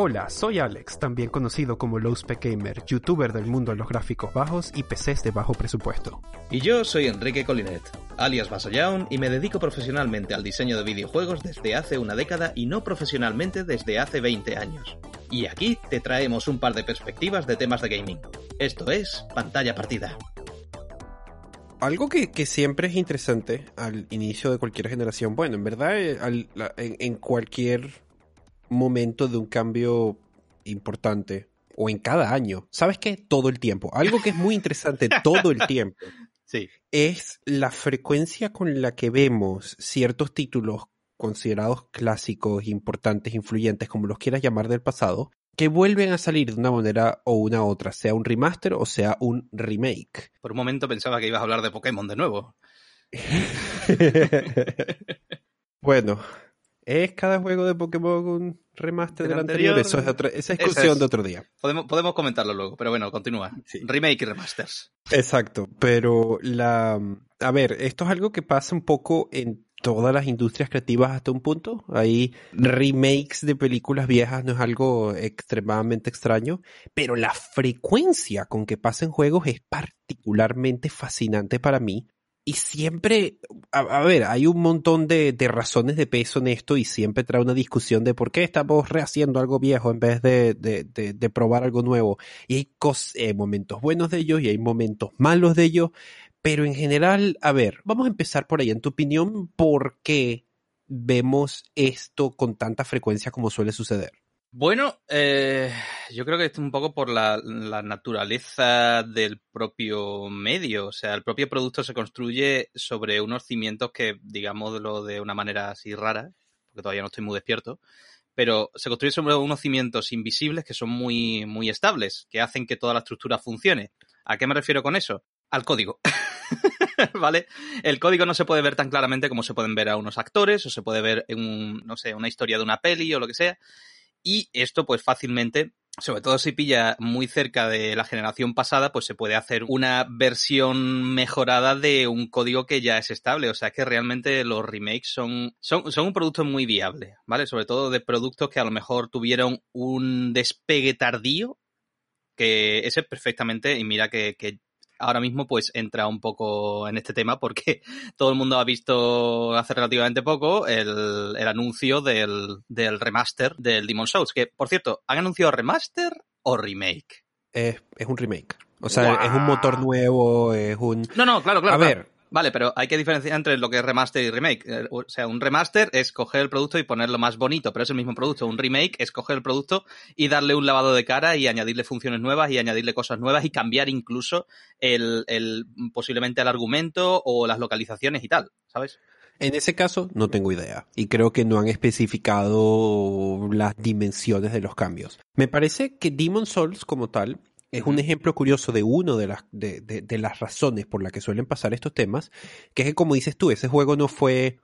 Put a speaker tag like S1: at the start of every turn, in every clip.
S1: Hola, soy Alex, también conocido como Lowspec Gamer, youtuber del mundo de los gráficos bajos y PCs de bajo presupuesto.
S2: Y yo soy Enrique Colinet, alias Basayaun, y me dedico profesionalmente al diseño de videojuegos desde hace una década y no profesionalmente desde hace 20 años. Y aquí te traemos un par de perspectivas de temas de gaming. Esto es Pantalla Partida.
S1: Algo que, siempre es interesante al inicio de cualquier generación, bueno, en verdad, eh, en cualquier momento de un cambio importante o en cada año. ¿Sabes qué? Todo el tiempo. Algo que es muy interesante todo el tiempo.
S2: Sí.
S1: Es la frecuencia con la que vemos ciertos títulos considerados clásicos, importantes, influyentes, como los quieras llamar del pasado, que vuelven a salir de una manera o una otra, sea un remaster o sea un remake.
S2: Por un momento pensaba que ibas a hablar de Pokémon de nuevo.
S1: bueno, ¿Es cada juego de Pokémon un remaster del, anterior? Eso es esa discusión de otro día.
S2: Podemos, podemos comentarlo luego, pero bueno, continúa. Remake y remasters.
S1: Exacto, pero la... A ver, esto es algo que pasa un poco en todas las industrias creativas hasta un punto. Hay remakes de películas viejas no es algo extremadamente extraño, pero la frecuencia con que pasan juegos es particularmente fascinante para mí y siempre, a, ver, hay un montón de, razones de peso en esto y siempre trae una discusión de por qué estamos rehaciendo algo viejo en vez de, probar algo nuevo. Y hay eh, momentos buenos de ellos y hay momentos malos de ellos, pero en general, a ver, vamos a empezar por ahí. En tu opinión, ¿por qué vemos esto con tanta frecuencia como suele suceder?
S2: Bueno, eh, yo creo que es un poco por la, naturaleza del propio medio. O sea, el propio producto se construye sobre unos cimientos que, digámoslo de una manera así rara, porque todavía no estoy muy despierto, pero se construye sobre unos cimientos invisibles que son muy, muy estables, que hacen que toda la estructura funcione. ¿A qué me refiero con eso? Al código. ¿Vale? El código no se puede ver tan claramente como se pueden ver a unos actores, o se puede ver en no sé, una historia de una peli o lo que sea y esto, pues fácilmente sobre todo si pilla muy cerca de la generación pasada, pues se puede hacer una versión mejorada de un código que ya es estable. O sea que realmente los remakes son, son, son un producto muy viable, ¿vale? Sobre todo de productos que a lo mejor tuvieron un despegue tardío, que ese perfectamente, y mira que, que ahora mismo pues entra un poco en este tema porque todo el mundo ha visto hace relativamente poco el, anuncio del, remaster del Demon Souls, que por cierto, ¿han anunciado remaster o remake?
S1: Es, un remake. O sea, es un motor nuevo, es un...
S2: No, no, claro, claro.
S1: A ver,
S2: Vale, pero hay que diferenciar entre lo que es remaster y remake. Eh, o sea, un remaster es coger el producto y ponerlo más bonito, pero es el mismo producto. Un remake es coger el producto y darle un lavado de cara y añadirle funciones nuevas y añadirle cosas nuevas y cambiar incluso el, el posiblemente el argumento o las localizaciones y tal, ¿sabes?
S1: En ese caso, no tengo idea. Y creo que no han especificado las dimensiones de los cambios. Me parece que Demon Souls como tal es un ejemplo curioso de una de las, de, de, las razones por las que suelen pasar estos temas, que es que como dices tú, ese juego no fue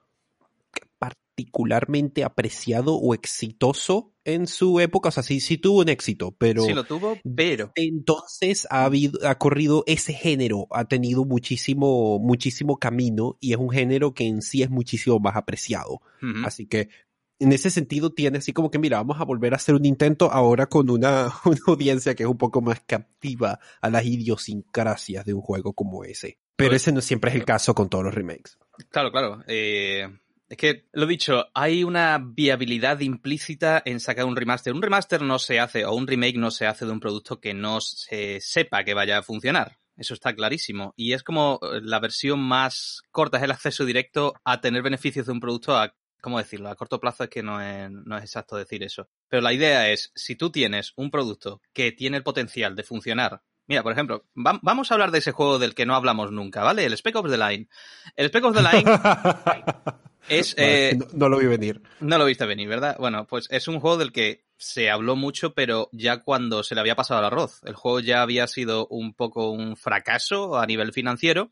S1: particularmente apreciado o exitoso en su época, o sea, sí, sí tuvo un éxito, pero...
S2: Sí lo tuvo, pero...
S1: Entonces ha, habido, ha corrido ese género, ha tenido muchísimo, muchísimo camino y es un género que en sí es muchísimo más apreciado. Así que en ese sentido tiene así como que, mira, vamos a volver a hacer un intento ahora con una, audiencia que es un poco más captiva a las idiosincrasias de un juego como ese. Pero ese no siempre es el caso con todos los remakes.
S2: Claro, claro. Eh, es que, lo dicho, hay una viabilidad implícita en sacar un remaster. Un remaster no se hace, o un remake no se hace de un producto que no se sepa que vaya a funcionar. Eso está clarísimo. Y es como la versión más corta, es el acceso directo a tener beneficios de un producto a ¿cómo decirlo? A corto plazo es que no es, no es exacto decir eso. Pero la idea es, si tú tienes un producto que tiene el potencial de funcionar Mira, por ejemplo, vamos a hablar de ese juego del que no hablamos nunca, ¿vale? El Spec Ops The Line. El Spec Ops The Line es...
S1: Eh, no, lo vi venir.
S2: No lo viste venir, ¿verdad? Bueno, pues es un juego del que se habló mucho, pero ya cuando se le había pasado el arroz. El juego ya había sido un poco un fracaso a nivel financiero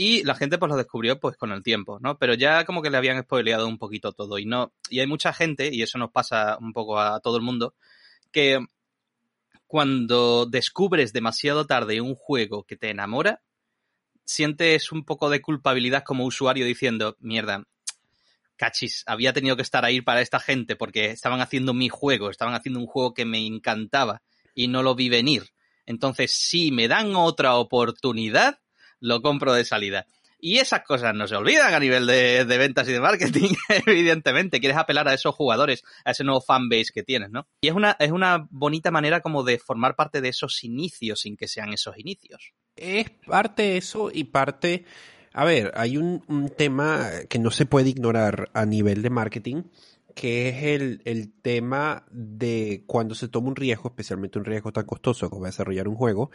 S2: y la gente pues lo descubrió pues con el tiempo, ¿no? Pero ya como que le habían spoileado un poquito todo y no y hay mucha gente y eso nos pasa un poco a todo el mundo que cuando descubres demasiado tarde un juego que te enamora, sientes un poco de culpabilidad como usuario diciendo, mierda, cachis, había tenido que estar ahí para esta gente porque estaban haciendo mi juego, estaban haciendo un juego que me encantaba y no lo vi venir. Entonces, si me dan otra oportunidad, lo compro de salida. Y esas cosas no se olvidan a nivel de, ventas y de marketing, evidentemente. Quieres apelar a esos jugadores, a ese nuevo fanbase que tienes, ¿no? Y es una, es una bonita manera como de formar parte de esos inicios sin que sean esos inicios.
S1: Es parte eso y parte... A ver, hay un, un tema que no se puede ignorar a nivel de marketing que es el, el, tema de cuando se toma un riesgo, especialmente un riesgo tan costoso como desarrollar un juego,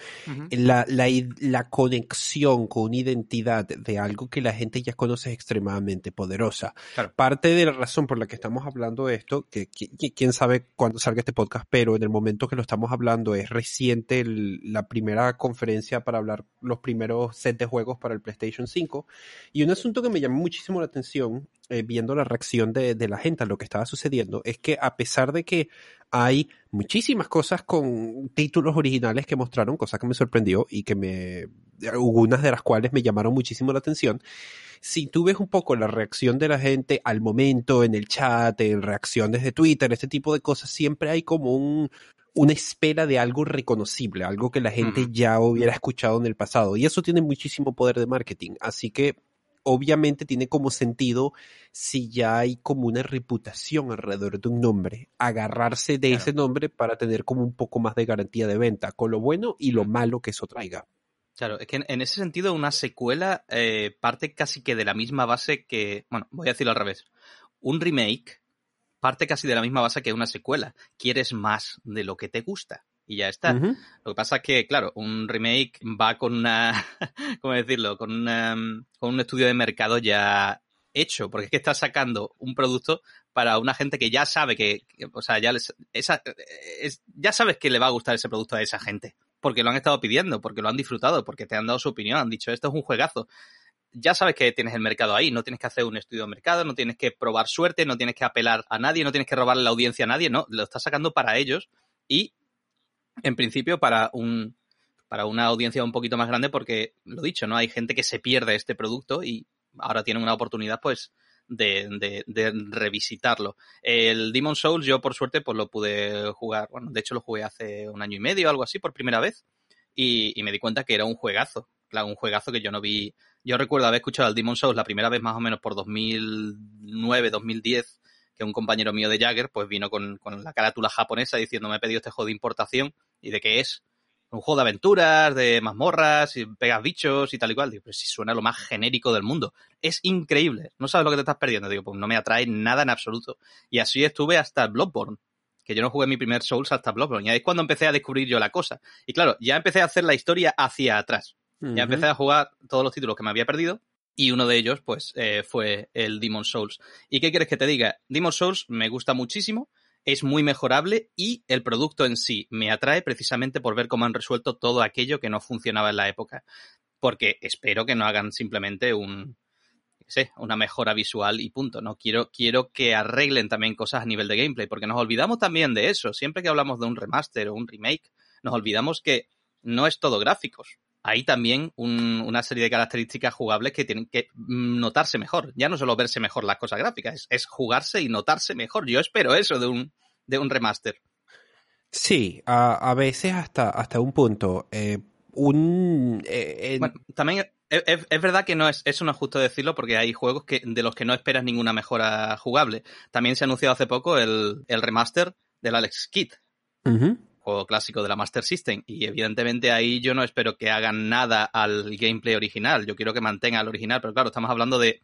S1: la, la, la, conexión con una identidad de algo que la gente ya conoce es extremadamente poderosa. Parte de la razón por la que estamos hablando de esto, que, quién sabe cuándo salga este podcast, pero en el momento que lo estamos hablando es reciente la primera conferencia para hablar los primeros set de juegos para el PlayStation 5. Y un asunto que me llamó muchísimo la atención eh, viendo la reacción de, de, la gente a lo que estaba sucediendo, es que a pesar de que hay muchísimas cosas con títulos originales que mostraron, cosa que me sorprendió y que me, algunas de las cuales me llamaron muchísimo la atención, si tú ves un poco la reacción de la gente al momento, en el chat, en reacciones de Twitter, este tipo de cosas, siempre hay como un, una espera de algo reconocible, algo que la gente ya hubiera escuchado en el pasado. Y eso tiene muchísimo poder de marketing. Así que obviamente tiene como sentido si ya hay como una reputación alrededor de un nombre, agarrarse de ese nombre para tener como un poco más de garantía de venta, con lo bueno y lo malo que eso traiga.
S2: Claro, es que en, ese sentido una secuela eh, parte casi que de la misma base que, bueno, voy a decirlo al revés, un remake parte casi de la misma base que una secuela. Quieres más de lo que te gusta y ya está. Lo que pasa es que, claro, un remake va con una, ¿cómo decirlo? Con, con un estudio de mercado ya hecho, porque es que está sacando un producto para una gente que ya sabe que, o sea, ya, les, esa, ya sabes que le va a gustar ese producto a esa gente, porque lo han estado pidiendo, porque lo han disfrutado, porque te han dado su opinión, han dicho, esto es un juegazo. Ya sabes que tienes el mercado ahí, no tienes que hacer un estudio de mercado, no tienes que probar suerte, no tienes que apelar a nadie, no tienes que robarle la audiencia a nadie, no, lo estás sacando para ellos y en principio para un para una audiencia un poquito más grande porque lo dicho, ¿no? Hay gente que se pierde este producto y ahora tienen una oportunidad pues de, de, revisitarlo. El Demon Souls yo por suerte pues lo pude jugar, bueno, de hecho lo jugué hace un año y medio, algo así, por primera vez y, y me di cuenta que era un juegazo, claro, un juegazo que yo no vi, yo recuerdo haber escuchado el Demon Souls la primera vez más o menos por 2009, 2010 que un compañero mío de Jagger pues vino con, con la carátula japonesa diciendo me he pedido este juego de importación y de qué es. Un juego de aventuras, de mazmorras, y pegas bichos y tal y cual. Digo, pero si suena lo más genérico del mundo. Es increíble. No sabes lo que te estás perdiendo. Digo, pues no me atrae nada en absoluto. Y así estuve hasta Bloodborne. Que yo no jugué mi primer Souls hasta Bloodborne. Y ahí es cuando empecé a descubrir yo la cosa. Y claro, ya empecé a hacer la historia hacia atrás. Ya empecé a jugar todos los títulos que me había perdido y uno de ellos, pues, eh, fue el Demon Souls. ¿Y qué quieres que te diga? Demon Souls me gusta muchísimo, es muy mejorable y el producto en sí me atrae precisamente por ver cómo han resuelto todo aquello que no funcionaba en la época. Porque espero que no hagan simplemente un, sé, una mejora visual y punto. No quiero, quiero que arreglen también cosas a nivel de gameplay, porque nos olvidamos también de eso. Siempre que hablamos de un remaster o un remake, nos olvidamos que no es todo gráficos hay también una serie de características jugables que tienen que notarse mejor. Ya no solo verse mejor las cosas gráficas, es, jugarse y notarse mejor. Yo espero eso de un, de un remaster.
S1: Sí, a, veces hasta, hasta un punto. Eh, un,
S2: eh, también es, verdad que no es, eso no es justo decirlo porque hay juegos que, de los que no esperas ninguna mejora jugable. También se ha anunciado hace poco el, el remaster del Alex Kidd juego clásico de la Master System. Y evidentemente ahí yo no espero que hagan nada al gameplay original. Yo quiero que mantenga el original, pero claro, estamos hablando de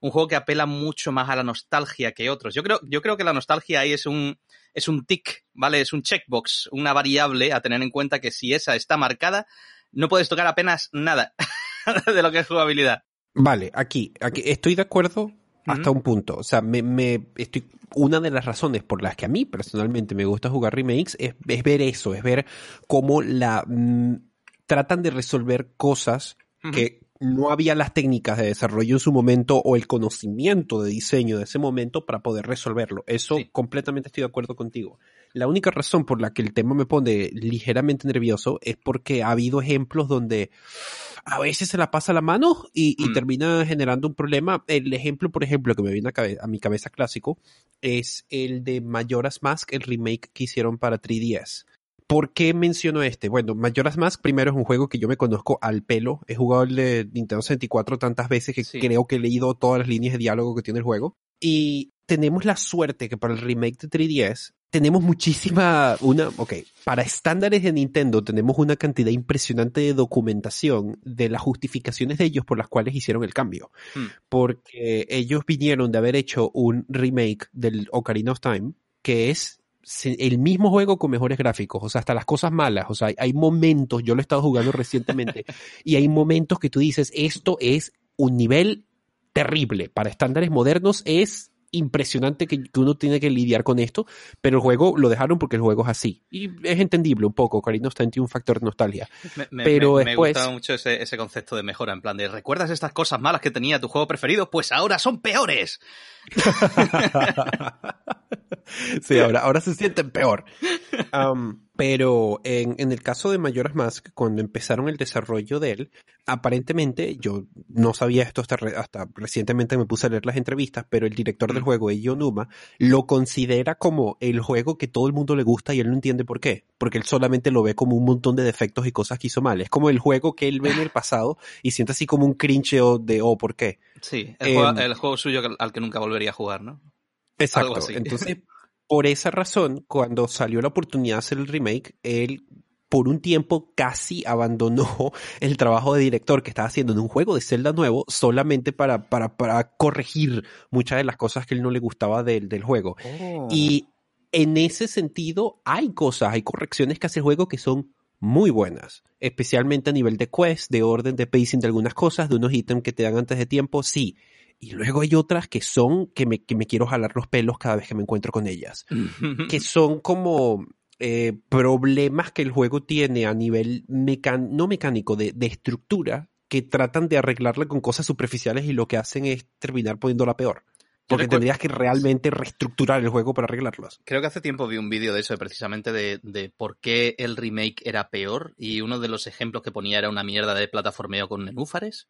S2: un juego que apela mucho más a la nostalgia que otros. Yo creo, yo creo que la nostalgia ahí es un, es un tick, ¿vale? Es un checkbox, una variable a tener en cuenta que si esa está marcada, no puedes tocar apenas nada de lo que es jugabilidad.
S1: Vale, aquí, aquí estoy de acuerdo hasta un punto. O sea, me, me, estoy, una de las razones por las que a mí personalmente me gusta jugar remakes es, ver eso, es ver cómo la mm, tratan de resolver cosas que no había las técnicas de desarrollo en su momento o el conocimiento de diseño de ese momento para poder resolverlo. Eso completamente estoy de acuerdo contigo. La única razón por la que el tema me pone ligeramente nervioso es porque ha habido ejemplos donde a veces se la pasa la mano y,
S2: Mm.
S1: termina generando un problema. El ejemplo, por ejemplo, que me viene a, cabe- a mi cabeza clásico es el de Majora's Mask, el remake que hicieron para 3DS. ¿Por qué menciono este? Bueno, Majora's Mask primero es un juego que yo me conozco al pelo. He jugado el de Nintendo 64 tantas veces que
S2: Sí.
S1: creo que he leído todas las líneas de diálogo que tiene el juego. Y tenemos la suerte que para el remake de 3DS tenemos muchísima, una, ok, para estándares de Nintendo tenemos una cantidad impresionante de documentación de las justificaciones de ellos por las cuales hicieron el cambio.
S2: Hmm.
S1: Porque ellos vinieron de haber hecho un remake del Ocarina of Time que es el mismo juego con mejores gráficos, o sea, hasta las cosas malas, o sea, hay momentos, yo lo he estado jugando recientemente, y hay momentos que tú dices, esto es un nivel terrible, para estándares modernos es impresionante que, que uno tiene que lidiar con esto, pero el juego lo dejaron porque el juego es así, y es entendible un poco, Ocarina of Time tiene un factor de nostalgia.
S2: Me,
S1: Pero
S2: me- me
S1: después-
S2: gusta mucho ese, ese concepto de mejora, en plan de ¿recuerdas estas cosas malas que tenía tu juego preferido? Pues ahora son peores.
S1: sí, ahora, ahora se sienten peor. pero en, en el caso de Majora's Mask, cuando empezaron el desarrollo de él, aparentemente, yo no sabía esto hasta, re- hasta recientemente me puse a leer las entrevistas, pero el director del
S2: Mm.
S1: juego, Eiji Onuma, lo considera como el juego que todo el mundo le gusta y él no entiende por qué. Porque él solamente lo ve como un montón de defectos y cosas que hizo mal. Es como el juego que él ve en el pasado y siente así como un cringe de, oh, ¿por qué?
S2: Sí, el,
S1: Em,
S2: juego, el juego suyo al que nunca volvería a jugar, ¿no?
S1: Exacto. Entonces, por esa razón, cuando salió la oportunidad de hacer el remake, él por un tiempo casi abandonó el trabajo de director que estaba haciendo en un juego de Zelda nuevo solamente para, para, para corregir muchas de las cosas que él no le gustaba del, del juego. Y en ese sentido, hay cosas, hay correcciones que hace el juego que son muy buenas, especialmente a nivel de quest, de orden de pacing de algunas cosas, de unos ítems que te dan antes de tiempo, sí. Y luego hay otras que son que me, que me quiero jalar los pelos cada vez que me encuentro con ellas, que son como eh, problemas que el juego tiene a nivel mecan no mecánico, de, de estructura, que tratan de arreglarla con cosas superficiales y lo que hacen es terminar poniéndola peor. Porque tendrías que realmente reestructurar el juego para arreglarlos.
S2: Creo que hace tiempo vi un vídeo de eso, precisamente de, de por qué el remake era peor. Y uno de los ejemplos que ponía era una mierda de plataformeo con nenúfares.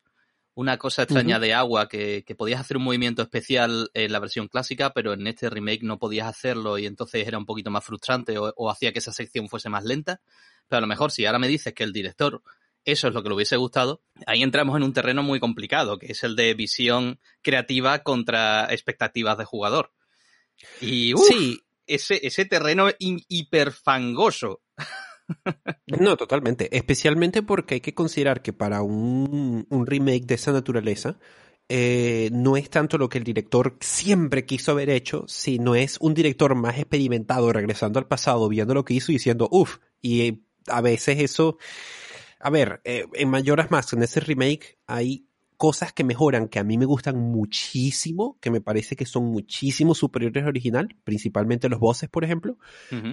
S2: Una cosa extraña de agua que, que podías hacer un movimiento especial en la versión clásica, pero en este remake no podías hacerlo y entonces era un poquito más frustrante o, o hacía que esa sección fuese más lenta. Pero a lo mejor si ahora me dices que el director eso es lo que le hubiese gustado, ahí entramos en un terreno muy complicado, que es el de visión creativa contra expectativas de jugador. Y uf,
S1: Sí,
S2: ese, ese terreno hiperfangoso.
S1: No, totalmente. Especialmente porque hay que considerar que para un, remake de esa naturaleza, eh, no es tanto lo que el director siempre quiso haber hecho, sino es un director más experimentado regresando al pasado, viendo lo que hizo y diciendo, uff, y eh, a veces eso, a ver, eh, en Mayoras Más, en ese remake hay cosas que mejoran que a mí me gustan muchísimo, que me parece que son muchísimo superiores al original, principalmente los voces, por ejemplo,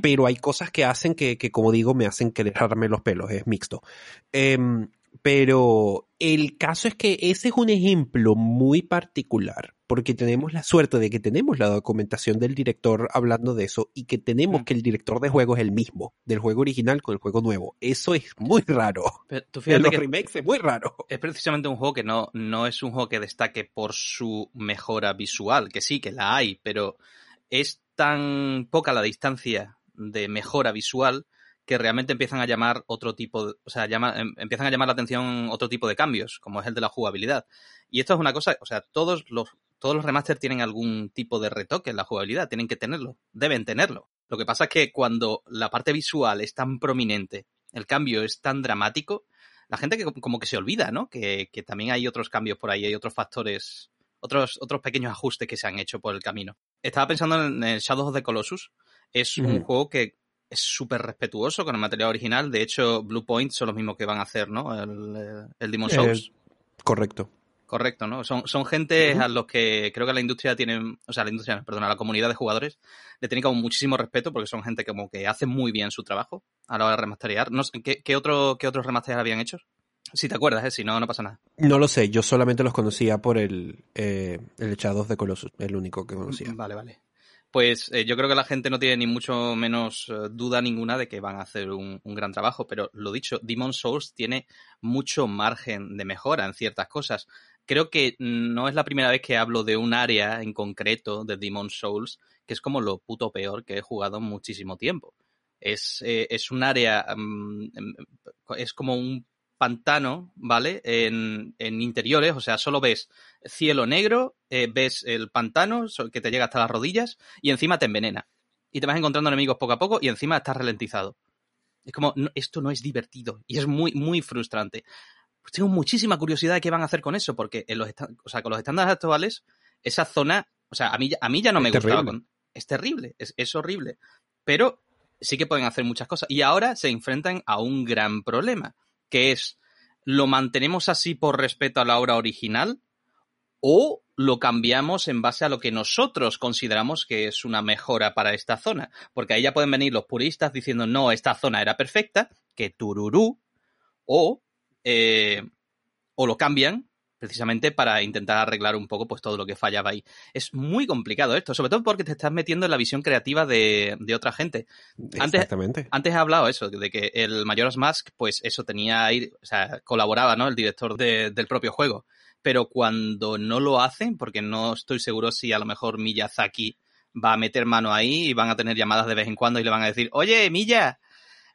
S1: pero hay cosas que hacen que, que como digo, me hacen querer jalarme los pelos, es mixto. Em, pero el caso es que ese es un ejemplo muy particular, porque tenemos la suerte de que tenemos la documentación del director hablando de eso y que tenemos que el director de juego es el mismo, del juego original con el juego nuevo. Eso es muy raro.
S2: Pero tú
S1: En
S2: fíjate
S1: los
S2: que
S1: remakes es muy raro.
S2: es precisamente un juego que no, no es un juego que destaque por su mejora visual, que sí, que la hay, pero es tan poca la distancia de mejora visual que realmente empiezan a llamar otro tipo, de- o sea, llama- em- empiezan a llamar la atención otro tipo de cambios, como es el de la jugabilidad. Y esto es una cosa, o sea, todos los, todos los remasters tienen algún tipo de retoque en la jugabilidad, tienen que tenerlo, deben tenerlo. Lo que pasa es que cuando la parte visual es tan prominente, el cambio es tan dramático, la gente que como que se olvida, ¿no? Que, que también hay otros cambios por ahí, hay otros factores, otros, otros pequeños ajustes que se han hecho por el camino. Estaba pensando en el Shadow of the Colossus. Es un juego que es súper respetuoso con el material original. De hecho, Blue Point son los mismos que van a hacer, ¿no? El, el Demon
S1: Eh,
S2: Souls.
S1: Correcto.
S2: Correcto, ¿no? Son, son gente a los que creo que la industria tiene, o sea, la industria, perdón, a la comunidad de jugadores le tiene como muchísimo respeto porque son gente como que hace muy bien su trabajo a la hora de remasterear. No sé, ¿qué, qué, otro, ¿Qué otros remasteres habían hecho? Si te acuerdas, ¿eh? Si no, no pasa nada.
S1: No lo sé, yo solamente los conocía por el, eh, el of the Colossus, el único que conocía.
S2: Vale, vale. pues eh, yo creo que la gente no tiene ni mucho menos eh, duda ninguna de que van a hacer un, un, gran trabajo, pero lo dicho, Demon Souls tiene mucho margen de mejora en ciertas cosas. Creo que no es la primera vez que hablo de un área en concreto de Demon Souls, que es como lo puto peor que he jugado muchísimo tiempo. Es, eh, es un área, um, es como un pantano, ¿vale? En, en, interiores, o sea, solo ves cielo negro, eh, ves el pantano que te llega hasta las rodillas y encima te envenena. Y te vas encontrando enemigos poco a poco y encima estás ralentizado. Es como, no, esto no es divertido y es muy, muy frustrante. Pues tengo muchísima curiosidad de qué van a hacer con eso, porque en los, o sea, con los estándares actuales, esa zona, o sea, a mí, a mí ya no me gustaba. Con, es terrible, es, es horrible. Pero sí que pueden hacer muchas cosas. Y ahora se enfrentan a un gran problema que es, ¿lo mantenemos así por respeto a la obra original o lo cambiamos en base a lo que nosotros consideramos que es una mejora para esta zona? Porque ahí ya pueden venir los puristas diciendo, no, esta zona era perfecta, que tururú, o, eh, o lo cambian precisamente para intentar arreglar un poco pues todo lo que fallaba ahí. Es muy complicado esto, sobre todo porque te estás metiendo en la visión creativa de, de otra gente. Antes,
S1: Exactamente.
S2: antes he hablado eso, de que el Majora's Mask, pues eso tenía ahí, o sea, colaboraba, ¿no? El director de, del propio juego. Pero cuando no lo hacen, porque no estoy seguro si a lo mejor Miyazaki va a meter mano ahí y van a tener llamadas de vez en cuando y le van a decir, oye, Milla,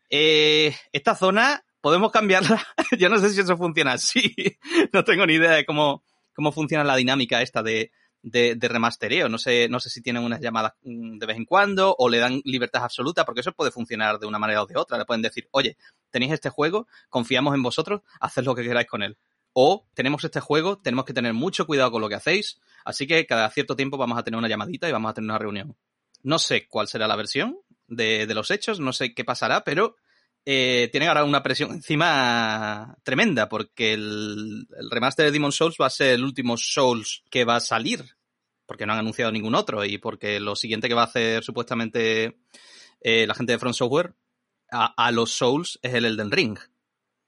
S2: eh, esta zona podemos cambiarla. Yo no sé si eso funciona así. no tengo ni idea de cómo, cómo funciona la dinámica esta de, de, remastereo. No sé, no sé si tienen unas llamadas de vez en cuando o le dan libertad absoluta, porque eso puede funcionar de una manera o de otra. Le pueden decir, oye, tenéis este juego, confiamos en vosotros, haced lo que queráis con él. O tenemos este juego, tenemos que tener mucho cuidado con lo que hacéis, así que cada cierto tiempo vamos a tener una llamadita y vamos a tener una reunión. No sé cuál será la versión de, de los hechos, no sé qué pasará, pero eh, tienen ahora una presión encima tremenda porque el, el, remaster de Demon Souls va a ser el último Souls que va a salir porque no han anunciado ningún otro y porque lo siguiente que va a hacer supuestamente eh, la gente de Front Software a, a, los Souls es el Elden Ring.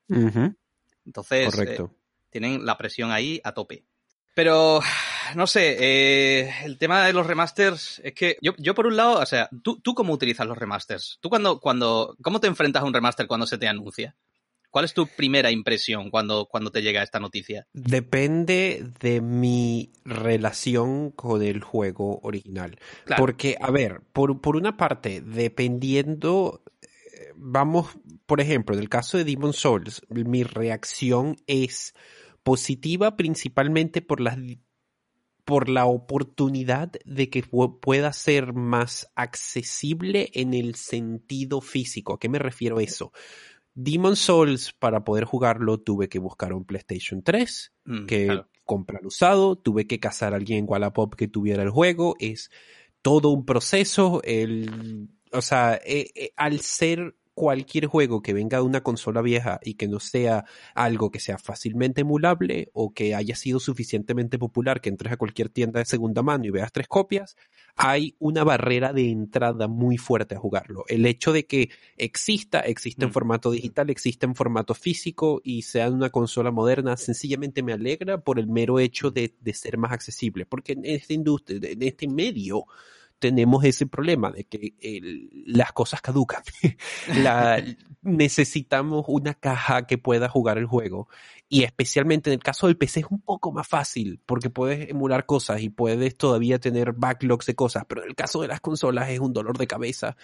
S1: Uh -huh.
S2: Entonces
S1: Correcto.
S2: Eh, tienen la presión ahí a tope. Pero, no sé, eh, el tema de los remasters es que yo, yo por un lado, o sea, ¿tú, ¿tú cómo utilizas los remasters? ¿Tú cuando, cuando, cómo te enfrentas a un remaster cuando se te anuncia? ¿Cuál es tu primera impresión cuando, cuando te llega esta noticia?
S1: Depende de mi relación con el juego original. Claro. Porque, a ver, por, por una parte, dependiendo, eh, vamos, por ejemplo, en el caso de Demon Souls, mi reacción es positiva principalmente por la, por la oportunidad de que pueda ser más accesible en el sentido físico. ¿A qué me refiero a eso? Demon Souls, para poder jugarlo, tuve que buscar un PlayStation 3, mm, que claro. comprar usado, tuve que cazar a alguien en Wallapop que tuviera el juego, es todo un proceso, el, o sea, eh, eh, al ser cualquier juego que venga de una consola vieja y que no sea algo que sea fácilmente emulable o que haya sido suficientemente popular que entres a cualquier tienda de segunda mano y veas tres copias, hay una barrera de entrada muy fuerte a jugarlo. El hecho de que exista, existe en
S2: Mm.
S1: formato digital, existe en formato físico y sea una consola moderna, sencillamente me alegra por el mero hecho de, de ser más accesible, porque en esta industria, en este medio, tenemos ese problema de que las cosas caducan. Necesitamos una caja que pueda jugar el juego. Y especialmente en el caso del PC es un poco más fácil porque puedes emular cosas y puedes todavía tener backlogs de cosas, pero en el caso de las consolas es un dolor de cabeza.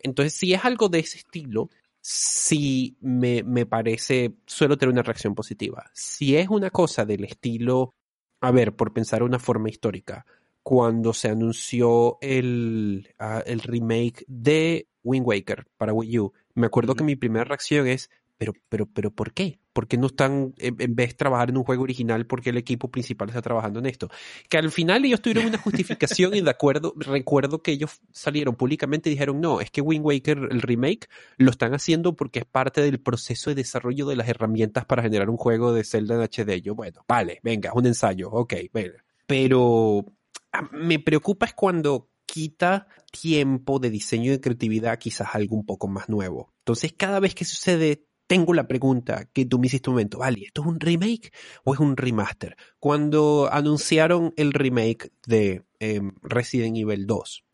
S1: Entonces, si es algo de ese estilo, sí me, me parece, suelo tener una reacción positiva. Si es una cosa del estilo, a ver, por pensar una forma histórica, cuando se anunció el, uh, el remake de Wind Waker para Wii U. Me acuerdo uh -huh. que mi primera reacción es, pero, pero, pero, ¿por qué? ¿Por qué no están, en, vez de trabajar en un juego original, porque el equipo principal está trabajando en esto? Que al final ellos tuvieron una justificación y de acuerdo, recuerdo que ellos salieron públicamente y dijeron, no, es que Wind Waker, el remake, lo están haciendo porque es parte del proceso de desarrollo de las herramientas para generar un juego de Zelda en HD. Yo, bueno, vale, venga, un ensayo, ok, venga. Pero me preocupa es cuando quita tiempo de diseño y de creatividad quizás algo un poco más nuevo. Entonces, cada vez que sucede, tengo la pregunta que tú me hiciste un momento, vale, ¿esto es un remake o es un remaster? Cuando anunciaron el remake de eh, Resident Evil 2,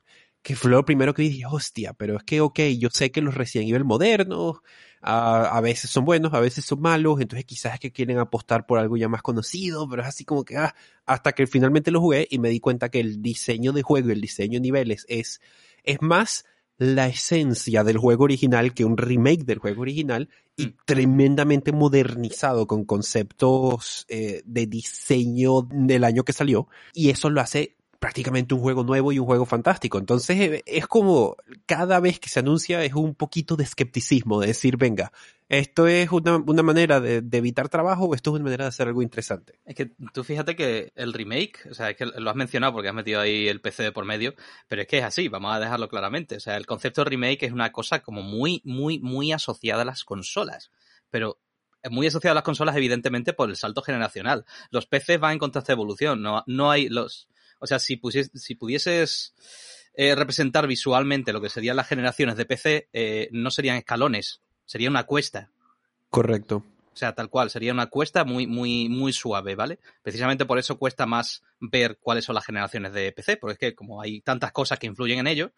S1: que fue lo primero que dije, hostia, pero es que, ok, yo sé que los Resident Evil modernos a, a veces son buenos, a veces son malos, entonces quizás es que quieren apostar por algo ya más conocido, pero es así como que, ah, hasta que finalmente lo jugué y me di cuenta que el diseño de juego y el diseño de niveles es, es más la esencia del juego original que un remake del juego original y
S2: Mm.
S1: tremendamente modernizado con conceptos eh, de diseño del año que salió y eso lo hace prácticamente un juego nuevo y un juego fantástico. Entonces eh, es como cada vez que se anuncia es un poquito de escepticismo, de decir, venga, esto es una, una manera de, evitar trabajo o esto es una manera de hacer algo interesante.
S2: Es que tú fíjate que el remake, o sea, es que lo has mencionado porque has metido ahí el PC de por medio, pero es que es así, vamos a dejarlo claramente. O sea, el concepto de remake es una cosa como muy, muy, muy asociada a las consolas. Pero muy asociada a las consolas, evidentemente, por el salto generacional. Los PCs van en constante evolución, no, no hay los. O sea, si, pusies, si pudieses eh, representar visualmente lo que serían las generaciones de PC, eh, no serían escalones, sería una cuesta.
S1: Correcto.
S2: O sea, tal cual, sería una cuesta muy, muy, muy suave, ¿vale? Precisamente por eso cuesta más ver cuáles son las generaciones de PC, porque es que como hay tantas cosas que influyen en ello,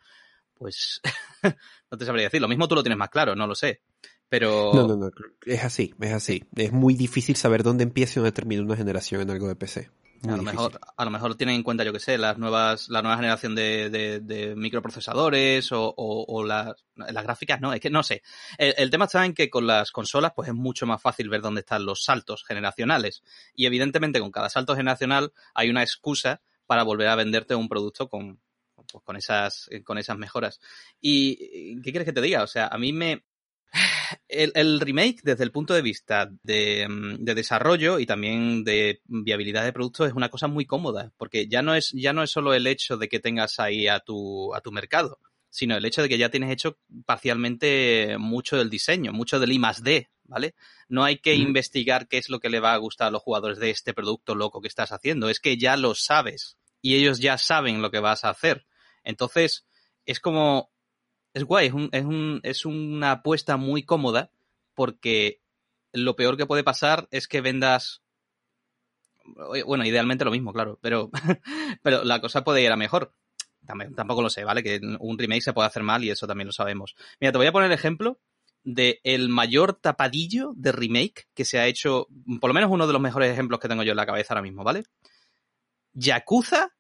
S2: pues no te sabría decir. Lo mismo tú lo tienes más claro, no lo sé. Pero.
S1: No, no, no, es así, es así. Es muy difícil saber dónde empieza y dónde termina una generación en algo de PC. Muy
S2: a lo,
S1: difícil.
S2: mejor, a lo mejor tienen en cuenta, yo que sé, las nuevas, la nueva generación de, de, de microprocesadores o, o, o las, las, gráficas, no, es que no sé. El, el, tema está en que con las consolas, pues es mucho más fácil ver dónde están los saltos generacionales. Y evidentemente con cada salto generacional hay una excusa para volver a venderte un producto con, pues, con esas, con esas mejoras. Y, ¿qué quieres que te diga? O sea, a mí me, el, el, remake, desde el punto de vista de, de, desarrollo y también de viabilidad de productos, es una cosa muy cómoda, porque ya no es, ya no es solo el hecho de que tengas ahí a tu, a tu mercado, sino el hecho de que ya tienes hecho parcialmente mucho del diseño, mucho del I más D, ¿vale? No hay que mm. investigar qué es lo que le va a gustar a los jugadores de este producto loco que estás haciendo, es que ya lo sabes y ellos ya saben lo que vas a hacer. Entonces, es como es guay, es, un, es, un, es una apuesta muy cómoda porque lo peor que puede pasar es que vendas. Bueno, idealmente lo mismo, claro, pero, pero la cosa puede ir a mejor. También, tampoco lo sé, ¿vale? Que un remake se puede hacer mal y eso también lo sabemos. Mira, te voy a poner el ejemplo de el mayor tapadillo de remake que se ha hecho, por lo menos uno de los mejores ejemplos que tengo yo en la cabeza ahora mismo, ¿vale? Yakuza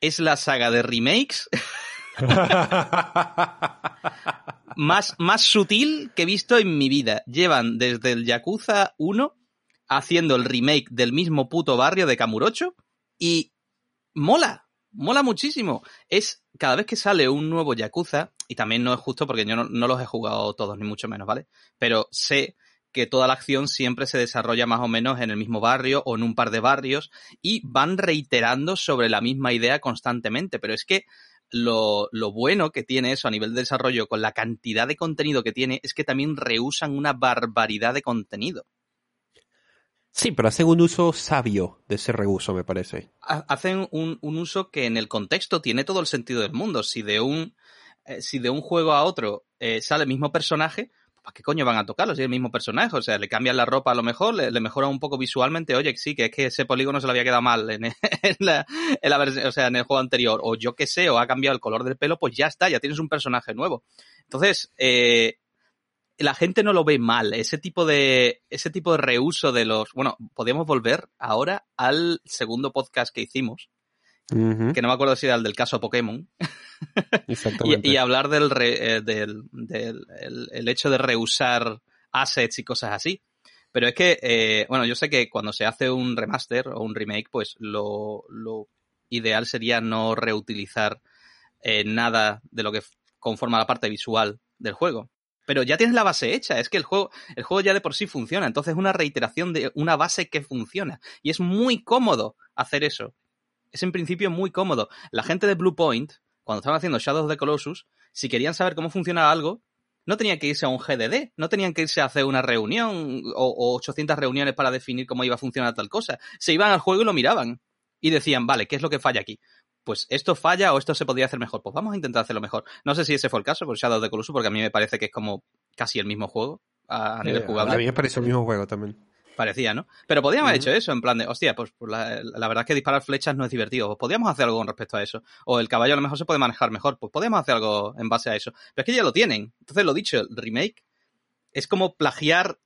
S2: es la saga de remakes más, más sutil que he visto en mi vida. Llevan desde el Yakuza 1 haciendo el remake del mismo puto barrio de Kamurocho y mola, mola muchísimo. Es cada vez que sale un nuevo Yakuza, y también no es justo porque yo no, no los he jugado todos, ni mucho menos, ¿vale? Pero sé que toda la acción siempre se desarrolla más o menos en el mismo barrio o en un par de barrios y van reiterando sobre la misma idea constantemente. Pero es que lo, lo, bueno que tiene eso a nivel de desarrollo con la cantidad de contenido que tiene es que también rehusan una barbaridad de contenido.
S1: Sí, pero hacen un uso sabio de ese reuso, me parece.
S2: Hacen un, un uso que en el contexto tiene todo el sentido del mundo. Si de un, eh, si de un juego a otro eh, sale el mismo personaje, ¿para qué coño van a tocarlo si es el mismo personaje? O sea, le cambian la ropa a lo mejor, le, le mejora un poco visualmente, oye, sí, que es que ese polígono se le había quedado mal en, el juego anterior, o yo qué sé, o ha cambiado el color del pelo, pues ya está, ya tienes un personaje nuevo. Entonces, eh, la gente no lo ve mal, ese tipo de, ese tipo de reuso de los, bueno, podríamos volver ahora al segundo podcast que hicimos, uh -huh. que no me acuerdo si era el del caso Pokémon.
S1: Exactamente.
S2: y, y, hablar del, re, eh, del, del el, el, hecho de reusar assets y cosas así. Pero es que, eh, bueno, yo sé que cuando se hace un remaster o un remake, pues lo, lo ideal sería no reutilizar eh, nada de lo que conforma la parte visual del juego. Pero ya tienes la base hecha, es que el juego, el juego ya de por sí funciona, entonces es una reiteración de una base que funciona. Y es muy cómodo hacer eso. Es en principio muy cómodo. La gente de Blue Point, cuando estaban haciendo Shadows of the Colossus, si querían saber cómo funcionaba algo, no tenían que irse a un GDD, no tenían que irse a hacer una reunión o, o 800 reuniones para definir cómo iba a funcionar tal cosa. Se iban al juego y lo miraban y decían, vale, ¿qué es lo que falla aquí? Pues esto falla o esto se podría hacer mejor. Pues vamos a intentar hacerlo mejor. No sé si ese fue el caso con Shadow of the Colossus, porque a mí me parece que es como casi el mismo juego a nivel
S1: eh,
S2: jugable.
S1: A mí me parece el mismo juego también.
S2: Parecía, ¿no? Pero podíamos haber hecho eso, en plan de, hostia, pues, pues la, verdad es que disparar flechas no es divertido. Pues podríamos hacer algo con respecto a eso. O el caballo a lo mejor se puede manejar mejor. Pues podríamos hacer algo en base a eso. Pero es que ya lo tienen. Entonces, lo dicho, el remake es como plagiar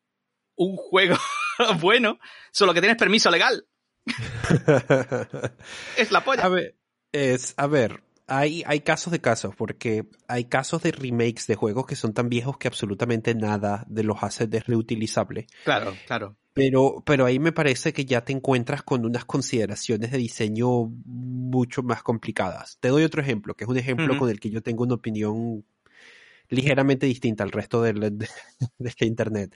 S2: un juego bueno, solo que tienes permiso legal. es la polla.
S1: A ver, es, a ver, hay, hay casos de casos, porque hay casos de remakes de juegos que son tan viejos que absolutamente nada de los assets es reutilizable.
S2: Claro, claro.
S1: Pero, pero ahí me parece que ya te encuentras con unas consideraciones de diseño mucho más complicadas. Te doy otro ejemplo, que es un ejemplo con el que yo tengo una opinión ligeramente distinta al resto de, de, este internet.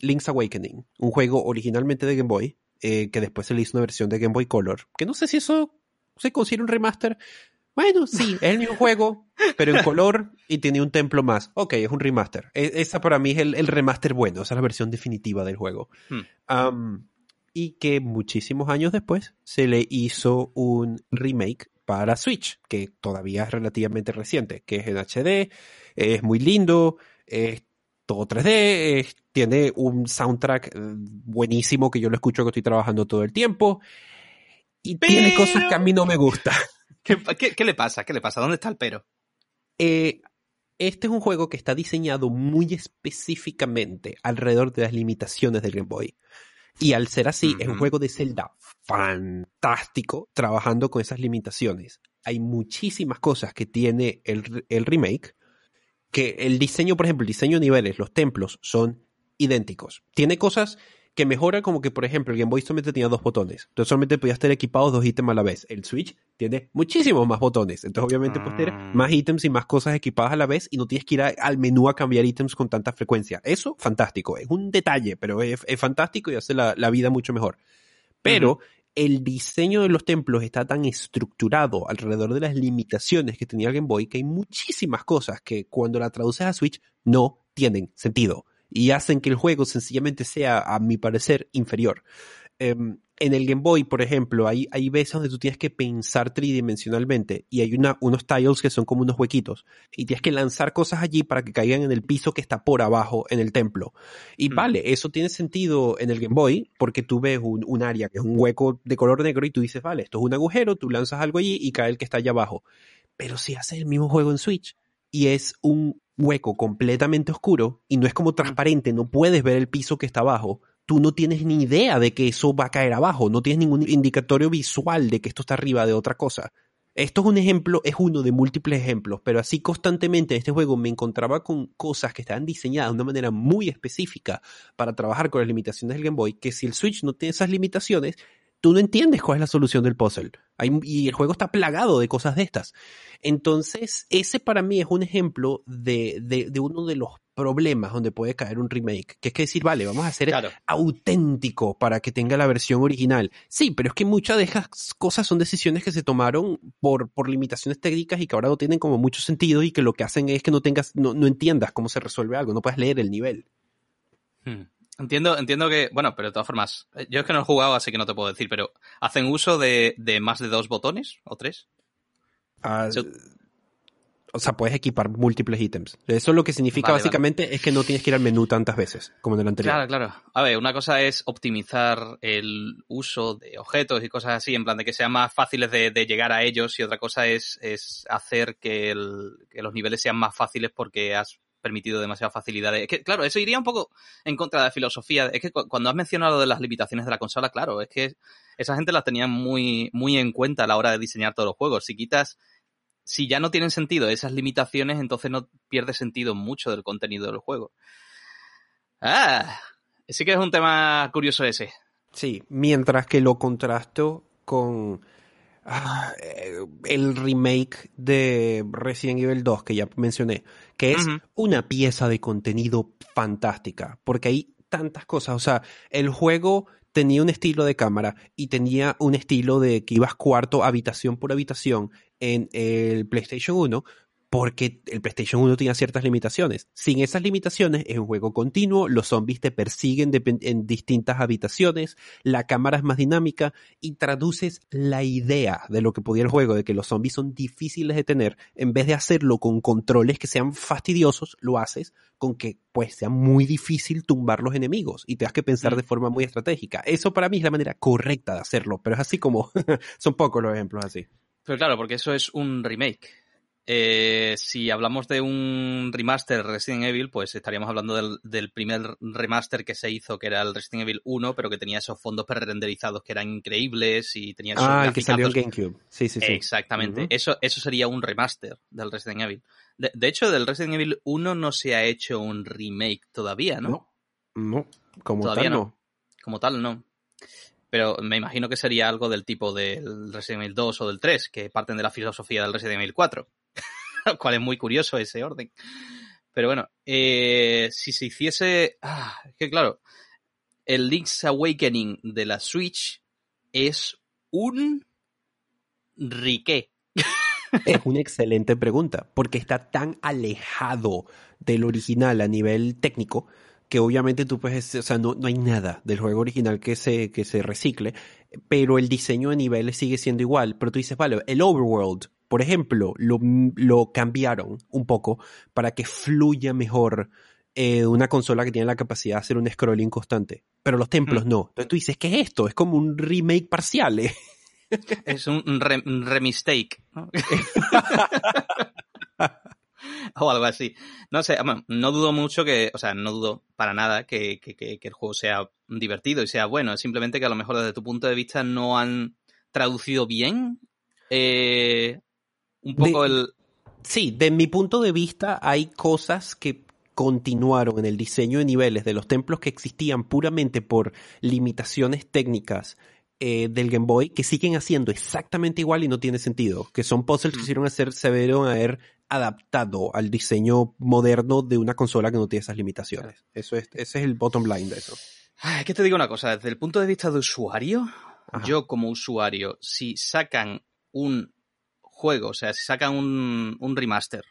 S1: Link's Awakening, un juego originalmente de Game Boy, eh, que después se le hizo una versión de Game Boy Color, que no sé si eso se considera un remaster. Bueno, sí, es el mismo juego, pero en color y tiene un templo más. Ok, es un remaster. E, esa para mí es el, remaster bueno, esa es la versión definitiva del juego. Hmm. y que muchísimos años después se le hizo un remake para Switch, que todavía es relativamente reciente, que es en HD, es muy lindo, es todo 3D, tiene un soundtrack eh, buenísimo que yo lo escucho que estoy trabajando todo el tiempo. Y tiene cosas que a mí no me gustan.
S2: ¿Qué, le pasa? ¿Qué le pasa? ¿Dónde está el pero?
S1: Eh, este es un juego que está diseñado muy específicamente alrededor de las limitaciones del Game Boy. Y al ser así, es un juego de Zelda fantástico trabajando con esas limitaciones. Hay muchísimas cosas que tiene el, el remake que el diseño, por ejemplo, el diseño de niveles, los templos son idénticos. Tiene cosas que mejora como que, por ejemplo, el Game Boy solamente tenía dos botones. Entonces solamente podías tener equipados dos ítems a la vez. El Switch tiene muchísimos más botones. Entonces obviamente puedes tener ah. más ítems y más cosas equipadas a la vez y no tienes que ir al menú a cambiar ítems con tanta frecuencia. Eso, fantástico. Es un detalle, pero es, fantástico y hace la, vida mucho mejor. Pero el diseño de los templos está tan estructurado alrededor de las limitaciones que tenía el Game Boy que hay muchísimas cosas que cuando la traduces a Switch no tienen sentido y hacen que el juego sencillamente sea, a mi parecer, inferior. Em, en el Game Boy, por ejemplo, hay, hay veces donde tú tienes que pensar tridimensionalmente y hay una, unos tiles que son como unos huequitos y tienes que lanzar cosas allí para que caigan en el piso que está por abajo en el templo. Y mm. vale, eso tiene sentido en el Game Boy porque tú ves un, un, área que es un hueco de color negro y tú dices, vale, esto es un agujero, tú lanzas algo allí y cae el que está allá abajo. Pero si haces el mismo juego en Switch y es un hueco completamente oscuro y no es como transparente, no puedes ver el piso que está abajo, tú no tienes ni idea de que eso va a caer abajo, no tienes ningún indicatorio visual de que esto está arriba de otra cosa. Esto es un ejemplo, es uno de múltiples ejemplos, pero así constantemente en este juego me encontraba con cosas que estaban diseñadas de una manera muy específica para trabajar con las limitaciones del Game Boy, que si el Switch no tiene esas limitaciones, tú no entiendes cuál es la solución del puzzle. y el juego está plagado de cosas de estas. Entonces, ese para mí es un ejemplo de, de, uno de los problemas donde puede caer un remake, que es que decir, vale, vamos a hacer auténtico para que tenga la versión original. Sí, pero es que muchas de esas cosas son decisiones que se tomaron por, por limitaciones técnicas y que ahora no tienen como mucho sentido y que lo que hacen es que no tengas, no, no entiendas cómo se resuelve algo, no puedes leer el nivel.
S2: Hmm. Entiendo, entiendo que, bueno, pero de todas formas, eh, yo es que no he jugado, así que no te puedo decir, pero ¿hacen uso de, de más de dos botones o tres?
S1: Ah, o sea, puedes equipar múltiples ítems. Eso lo que significa básicamente es que no tienes que ir al menú tantas veces como en el anterior.
S2: Claro, claro. A ver, una cosa es optimizar el uso de objetos y cosas así, en plan de que sean más fáciles de, llegar a ellos, y otra cosa es, es hacer que, el, que los niveles sean más fáciles porque has permitido demasiadas facilidades. Es que, claro, eso iría un poco en contra de la filosofía. Es que cuando has mencionado de las limitaciones de la consola, claro, es que esa gente las tenía muy, muy en cuenta a la hora de diseñar todos los juegos. Si quitas, si ya no tienen sentido esas limitaciones, entonces no pierde sentido mucho del contenido del juego. Ah, sí que es un tema curioso ese.
S1: Sí, mientras que lo contrasto con Ah, eh, el remake de Resident Evil 2 que ya mencioné, que es una pieza de contenido fantástica, porque hay tantas cosas, o sea, el juego tenía un estilo de cámara y tenía un estilo de que ibas cuarto habitación por habitación en el PlayStation 1, porque el PlayStation 1 tenía ciertas limitaciones. Sin esas limitaciones es un juego continuo, los zombies te persiguen en distintas habitaciones, la cámara es más dinámica y traduces la idea de lo que podía el juego, de que los zombies son difíciles de tener, en vez de hacerlo con controles que sean fastidiosos, lo haces con que pues sea muy difícil tumbar los enemigos y tengas que pensar de forma muy estratégica. Eso para mí es la manera correcta de hacerlo, pero es así como son pocos los ejemplos así.
S2: Pero claro, porque eso es un remake. Eh, si hablamos de un remaster Resident Evil, pues estaríamos hablando del, primer remaster que se hizo, que era el Resident Evil 1, pero que tenía esos fondos pre-renderizados que eran increíbles y tenía esos
S1: Ah, el que salió en GameCube. Sí, sí, sí.
S2: Exactamente. eso, eso sería un remaster del Resident Evil. De, hecho, del Resident Evil 1 no se ha hecho un remake todavía, ¿no?
S1: No, no. Como tal no.
S2: Como tal no. Pero me imagino que sería algo del tipo del Resident Evil 2 o del 3, que parten de la filosofía del Resident Evil 4. Lo cual es muy curioso ese orden. Pero bueno, eh, si se hiciese... Ah, es que claro, el Link's Awakening de la Switch es un riqué.
S1: Es una excelente pregunta, porque está tan alejado del original a nivel técnico que obviamente tú puedes, o sea, no, no hay nada del juego original que se, que se recicle, pero el diseño de niveles sigue siendo igual. Pero tú dices, vale, el overworld, por ejemplo, lo, lo cambiaron un poco para que fluya mejor eh, una consola que tiene la capacidad de hacer un scrolling constante. Pero los templos no. Entonces tú dices, ¿qué es esto? Es como un remake parcial. ¿eh?
S2: Es un remistake. ¿no? o algo así. No sé, no dudo mucho que, o sea, no dudo para nada que, el juego sea divertido y sea bueno. Es simplemente que a lo mejor desde tu punto de vista no han traducido bien eh, un poco el...
S1: Sí, de mi punto de vista hay cosas que continuaron en el diseño de niveles de los templos que existían puramente por limitaciones técnicas eh, del Game Boy que siguen haciendo exactamente igual y no tiene sentido. Que son puzzles que mm. hicieron hacer, se debieron haber adaptado al diseño moderno de una consola que no tiene esas limitaciones. Eso es, ese es el bottom line de eso.
S2: Es que te digo una cosa, desde el punto de vista de usuario, yo como usuario, si sacan un juego, o sea, si sacan un, un remaster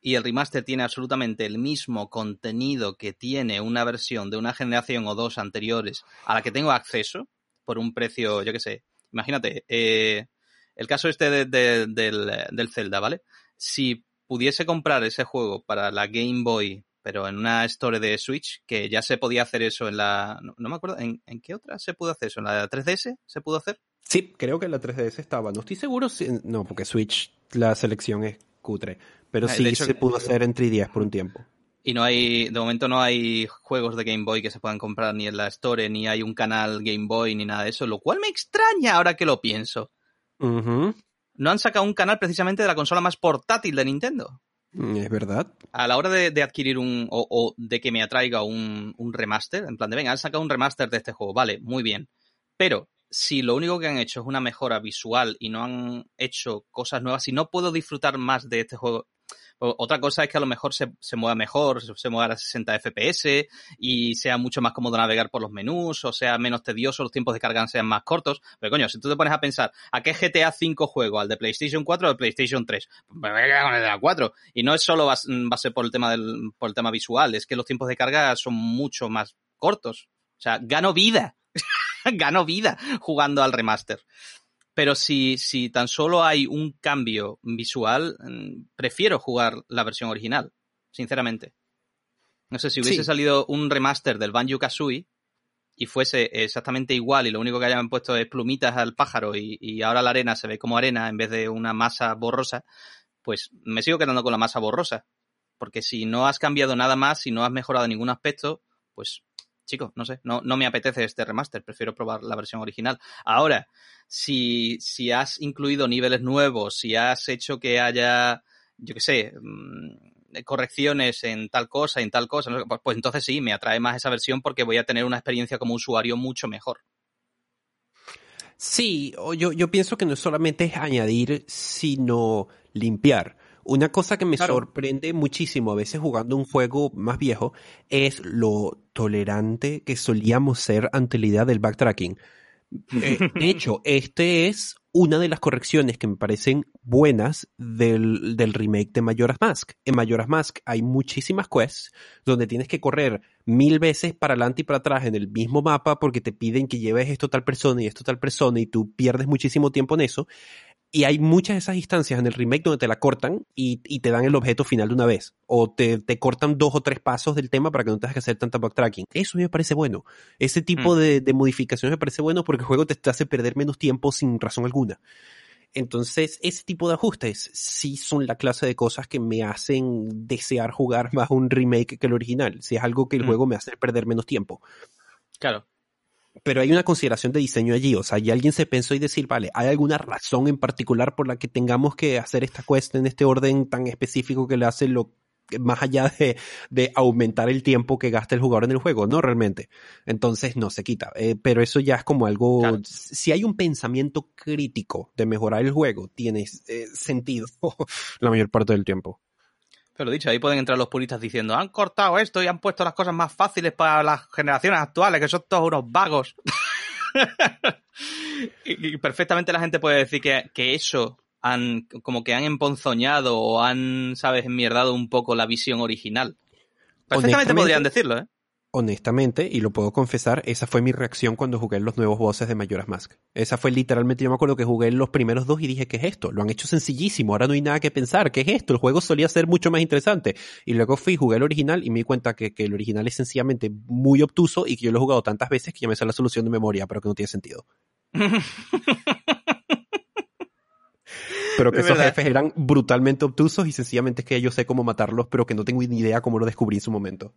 S2: y el remaster tiene absolutamente el mismo contenido que tiene una versión de una generación o dos anteriores a la que tengo acceso, por un precio, yo qué sé. Imagínate, eh, el caso este del, del Zelda, ¿vale? Si pudiese comprar ese juego para la Game Boy, pero en una store de Switch, que ya se podía hacer eso en la... No, me acuerdo, ¿en, qué otra se pudo hacer eso? ¿En la 3DS se pudo hacer?
S1: Sí, creo que en la 3DS estaba. No estoy seguro si... No, porque Switch la selección es cutre. Pero ah, sí se pudo hacer en 3DS por un tiempo.
S2: Y no hay, de momento no hay juegos de Game Boy que se puedan comprar ni en la Store, ni hay un canal Game Boy, ni nada de eso, lo cual me extraña ahora que lo pienso. No han sacado un canal precisamente de la consola más portátil de Nintendo.
S1: Mm, es verdad.
S2: A la hora de, adquirir un, o, de que me atraiga un, un remaster, en plan de, venga, han sacado un remaster de este juego, vale, muy bien. Pero si lo único que han hecho es una mejora visual y no han hecho cosas nuevas, si no puedo disfrutar más de este juego, otra cosa es que a lo mejor se, se mueva mejor, se mueva a 60 FPS y sea mucho más cómodo navegar por los menús o sea menos tedioso, los tiempos de carga sean más cortos. Pero coño, si tú te pones a pensar, ¿a qué GTA 5 juego? ¿Al de PlayStation 4 o PlayStation 3? Pues me voy a quedar con el de la 4. Y no es solo va, a ser por el tema del, por el tema visual, es que los tiempos de carga son mucho más cortos. O sea, gano vida. gano vida jugando al remaster. Pero si, si tan solo hay un cambio visual, mm, prefiero jugar la versión original, sinceramente. No sé, si hubiese salido un remaster del Banjo Kazooie y fuese exactamente igual y lo único que hayan puesto es plumitas al pájaro y, y, ahora la arena se ve como arena en vez de una masa borrosa, pues me sigo quedando con la masa borrosa. Porque si no has cambiado nada más, si no has mejorado ningún aspecto, pues chicos, no sé, no, no me apetece este remaster, prefiero probar la versión original. Ahora, si, si has incluido niveles nuevos, si has hecho que haya, yo qué sé, mm, correcciones en tal cosa, en tal cosa, pues, pues entonces sí, me atrae más esa versión porque voy a tener una experiencia como usuario mucho mejor.
S1: Sí, yo, yo pienso que no solamente es añadir, sino limpiar. Una cosa que me sorprende muchísimo a veces jugando un juego más viejo es lo tolerante que solíamos ser ante la idea del backtracking. Eh, de hecho, este es una de las correcciones que me parecen buenas del, del, remake de Majora's Mask. En Majora's Mask hay muchísimas quests donde tienes que correr mil veces para adelante y para atrás en el mismo mapa porque te piden que lleves esto tal persona y esto tal persona y tú pierdes muchísimo tiempo en eso. Y hay muchas de esas instancias en el remake donde te la cortan y, y te dan el objeto final de una vez. O te, te, cortan dos o tres pasos del tema para que no tengas que hacer tanta backtracking. Eso me parece bueno. Ese tipo mm. de, de, modificaciones me parece bueno porque el juego te, te hace perder menos tiempo sin razón alguna. Entonces, ese tipo de ajustes sí son la clase de cosas que me hacen desear jugar más un remake que el original. Si es algo que el mm. juego me hace perder menos tiempo.
S2: Claro
S1: pero hay una consideración de diseño allí, o sea, y alguien se pensó y decir, vale, ¿hay alguna razón en particular por la que tengamos que hacer esta cuesta en este orden tan específico que le hace lo más allá de, de, aumentar el tiempo que gasta el jugador en el juego, no realmente. Entonces no se quita. Eh, pero eso ya es como algo. Claro. Si hay un pensamiento crítico de mejorar el juego, tiene eh, sentido la mayor parte del tiempo.
S2: Pero dicho, ahí pueden entrar los puristas diciendo, han cortado esto y han puesto las cosas más fáciles para las generaciones actuales, que son todos unos vagos. y, y, perfectamente la gente puede decir que, que, eso han, como que han emponzoñado o han, sabes, enmierdado un poco la visión original. Perfectamente podrían decirlo, ¿eh?
S1: Honestamente, y lo puedo confesar, esa fue mi reacción cuando jugué los nuevos voces de Majora's Mask. Esa fue literalmente, yo me acuerdo que jugué los primeros dos y dije, ¿qué es esto? Lo han hecho sencillísimo, ahora no hay nada que pensar, ¿qué es esto? El juego solía ser mucho más interesante. Y luego fui, jugué el original y me di cuenta que, que el original es sencillamente muy obtuso y que yo lo he jugado tantas veces que ya me sé la solución de memoria, pero que no tiene sentido. pero que esos jefes eran brutalmente obtusos y sencillamente es que yo sé cómo matarlos, pero que no tengo ni idea cómo lo descubrí en su momento.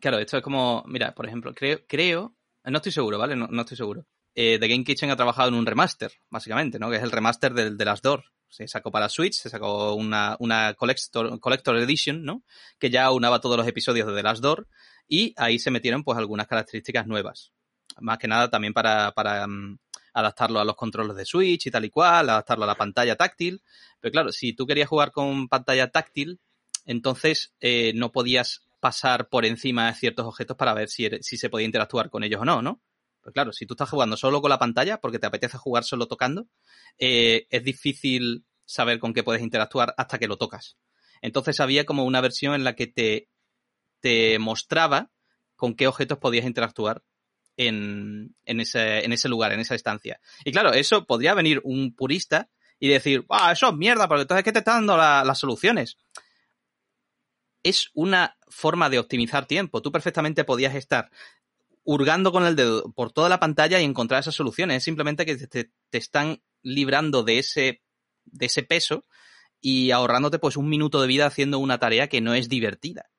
S2: Claro, esto es como, mira, por ejemplo, creo, creo, no estoy seguro, ¿vale? No, no estoy seguro. Eh, The Game Kitchen ha trabajado en un remaster, básicamente, ¿no? Que es el remaster del de las Door. Se sacó para Switch, se sacó una, una collector, collector Edition, ¿no? Que ya unaba todos los episodios de The Last Door y ahí se metieron pues algunas características nuevas. Más que nada también para, para um, adaptarlo a los controles de Switch y tal y cual, adaptarlo a la pantalla táctil. Pero claro, si tú querías jugar con pantalla táctil, entonces eh, no podías pasar por encima de ciertos objetos para ver si, si se podía interactuar con ellos o no, ¿no? Pues claro, si tú estás jugando solo con la pantalla, porque te apetece jugar solo tocando, eh, es difícil saber con qué puedes interactuar hasta que lo tocas. Entonces había como una versión en la que te, te mostraba con qué objetos podías interactuar en, ese, lugar, en esa estancia. Y claro, eso podría venir un purista y decir, ah, eso es mierda, porque entonces ¿qué te está dando la, las soluciones? es una forma de optimizar tiempo. Tú perfectamente podías estar hurgando con el dedo por toda la pantalla y encontrar esas soluciones. Es simplemente que te, te están librando de ese, de ese peso y ahorrándote pues un minuto de vida haciendo una tarea que no es divertida.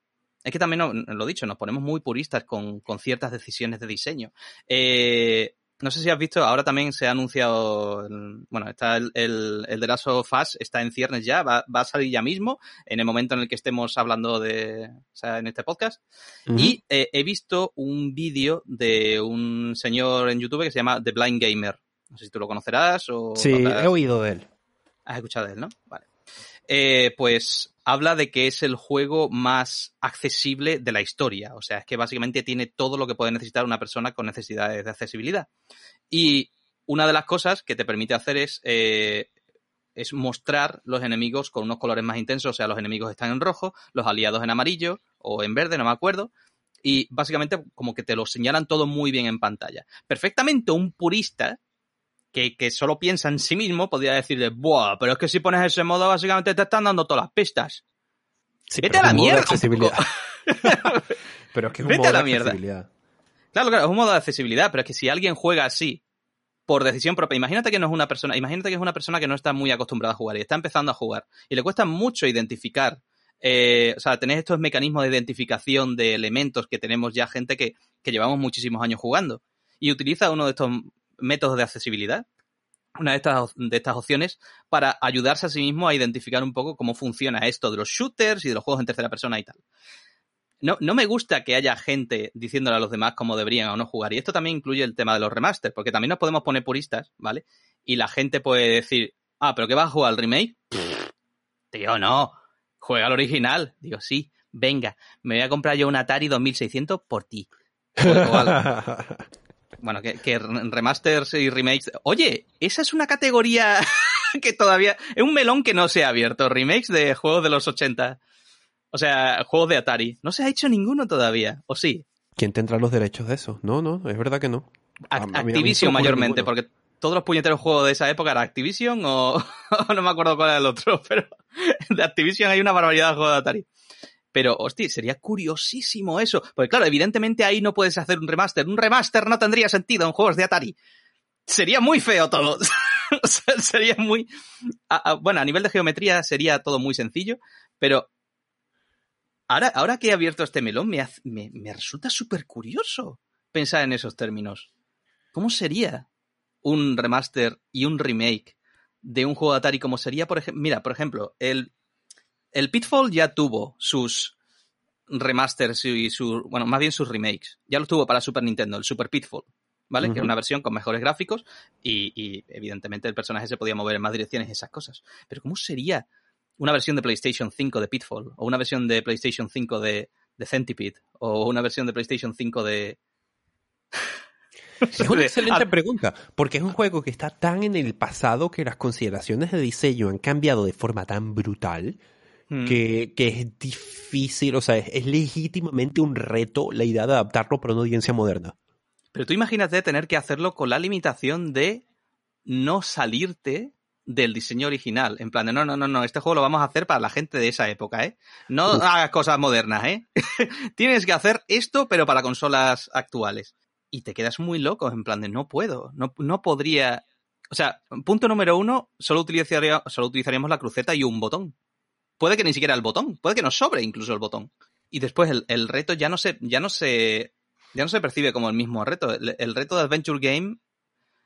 S2: Es que también, lo dicho, nos ponemos muy puristas con, con ciertas decisiones de diseño. Eh, no sé si has visto, ahora también se ha anunciado, bueno, está el, el, el de Last of Us, está en ciernes ya, va, va, a salir ya mismo, en el momento en el que estemos hablando de, o sea, en este podcast. Uh -huh. Y eh, he visto un vídeo de un señor en YouTube que se llama The Blind Gamer. No sé si tú lo conocerás o...
S1: Sí, he oído de él.
S2: Has escuchado de él, ¿no? Vale. Eh, pues habla de que es el juego más accesible de la historia. O sea, es que básicamente tiene todo lo que puede necesitar una persona con necesidades de accesibilidad. Y una de las cosas que te permite hacer es, eh, es mostrar los enemigos con unos colores más intensos. O sea, los enemigos están en rojo, los aliados en amarillo o en verde, no me acuerdo. Y básicamente como que te lo señalan todo muy bien en pantalla. Perfectamente un purista que, que, solo piensa en sí mismo, podría decirle, buah, pero es que si pones ese modo, básicamente te están dando todas las pistas. Sí, Vete a la mierda.
S1: pero es que es un
S2: Vete
S1: modo
S2: a la
S1: de accesibilidad.
S2: Claro, claro, es un modo de accesibilidad, pero es que si alguien juega así, por decisión propia, imagínate que no es una persona, imagínate que es una persona que no está muy acostumbrada a jugar y está empezando a jugar y le cuesta mucho identificar, eh, o sea, tener estos mecanismos de identificación de elementos que tenemos ya gente que, que llevamos muchísimos años jugando y utiliza uno de estos métodos de accesibilidad, una de estas, de estas opciones, para ayudarse a sí mismo a identificar un poco cómo funciona esto de los shooters y de los juegos en tercera persona y tal. No, no me gusta que haya gente diciéndole a los demás cómo deberían o no jugar. Y esto también incluye el tema de los remasters, porque también nos podemos poner puristas, ¿vale? Y la gente puede decir, ah, ¿pero qué vas a jugar al remake? tío, no. Juega al original. Digo, sí, venga, me voy a comprar yo un Atari 2600 por ti. bueno, que, que remasters y remakes. Oye, esa es una categoría que todavía. Es un melón que no se ha abierto. Remakes de juegos de los 80. O sea, juegos de Atari. No se ha hecho ninguno todavía, ¿o sí?
S1: ¿Quién tendrá los derechos de eso? No, no, es verdad que no.
S2: Activision mayormente, porque todos los puñeteros juegos de esa época era Activision o no me acuerdo cuál era el otro, pero de Activision hay una barbaridad de juegos de Atari. Pero, hostia, sería curiosísimo eso. Porque claro, evidentemente ahí no puedes hacer un remaster. Un remaster no tendría sentido en juegos de Atari. Sería muy feo todo. sería muy... bueno, a nivel de geometría sería todo muy sencillo, pero ahora, ahora que he abierto este melón me, me, me resulta súper curioso pensar en esos términos. ¿Cómo sería un remaster y un remake de un juego de Atari como sería, por ejemplo, mira, por ejemplo, el el Pitfall ya tuvo sus remasters y sus, bueno, más bien sus remakes. Ya lo tuvo para Super Nintendo, el Super Pitfall, ¿vale? Que era una versión con mejores gráficos y, evidentemente el personaje se podía mover en más direcciones y esas cosas. Pero ¿cómo sería una versión de PlayStation 5 de Pitfall? O una versión de PlayStation 5 de, de Centipede? O una versión de PlayStation 5 de...
S1: Es una excelente pregunta, porque es un juego que está tan en el pasado que las consideraciones de diseño han cambiado de forma tan brutal Mm. que, es difícil, o sea, es, legítimamente un reto la idea de adaptarlo para una audiencia moderna.
S2: Pero tú imagínate tener que hacerlo con la limitación de no salirte del diseño original. En plan de, no, no, no, no, este juego lo vamos a hacer para la gente de esa época, ¿eh? No hagas cosas modernas, ¿eh? Tienes que hacer esto, pero para consolas actuales. Y te quedas muy loco, en plan de, no puedo, no, no podría... O sea, punto número uno, solo, utilizaría, solo utilizaríamos la cruceta y un botón puede que ni siquiera el botón, puede que nos sobre incluso el botón. Y después el, reto ya no se, ya no se, ya no se percibe como el mismo reto. El, reto de Adventure Game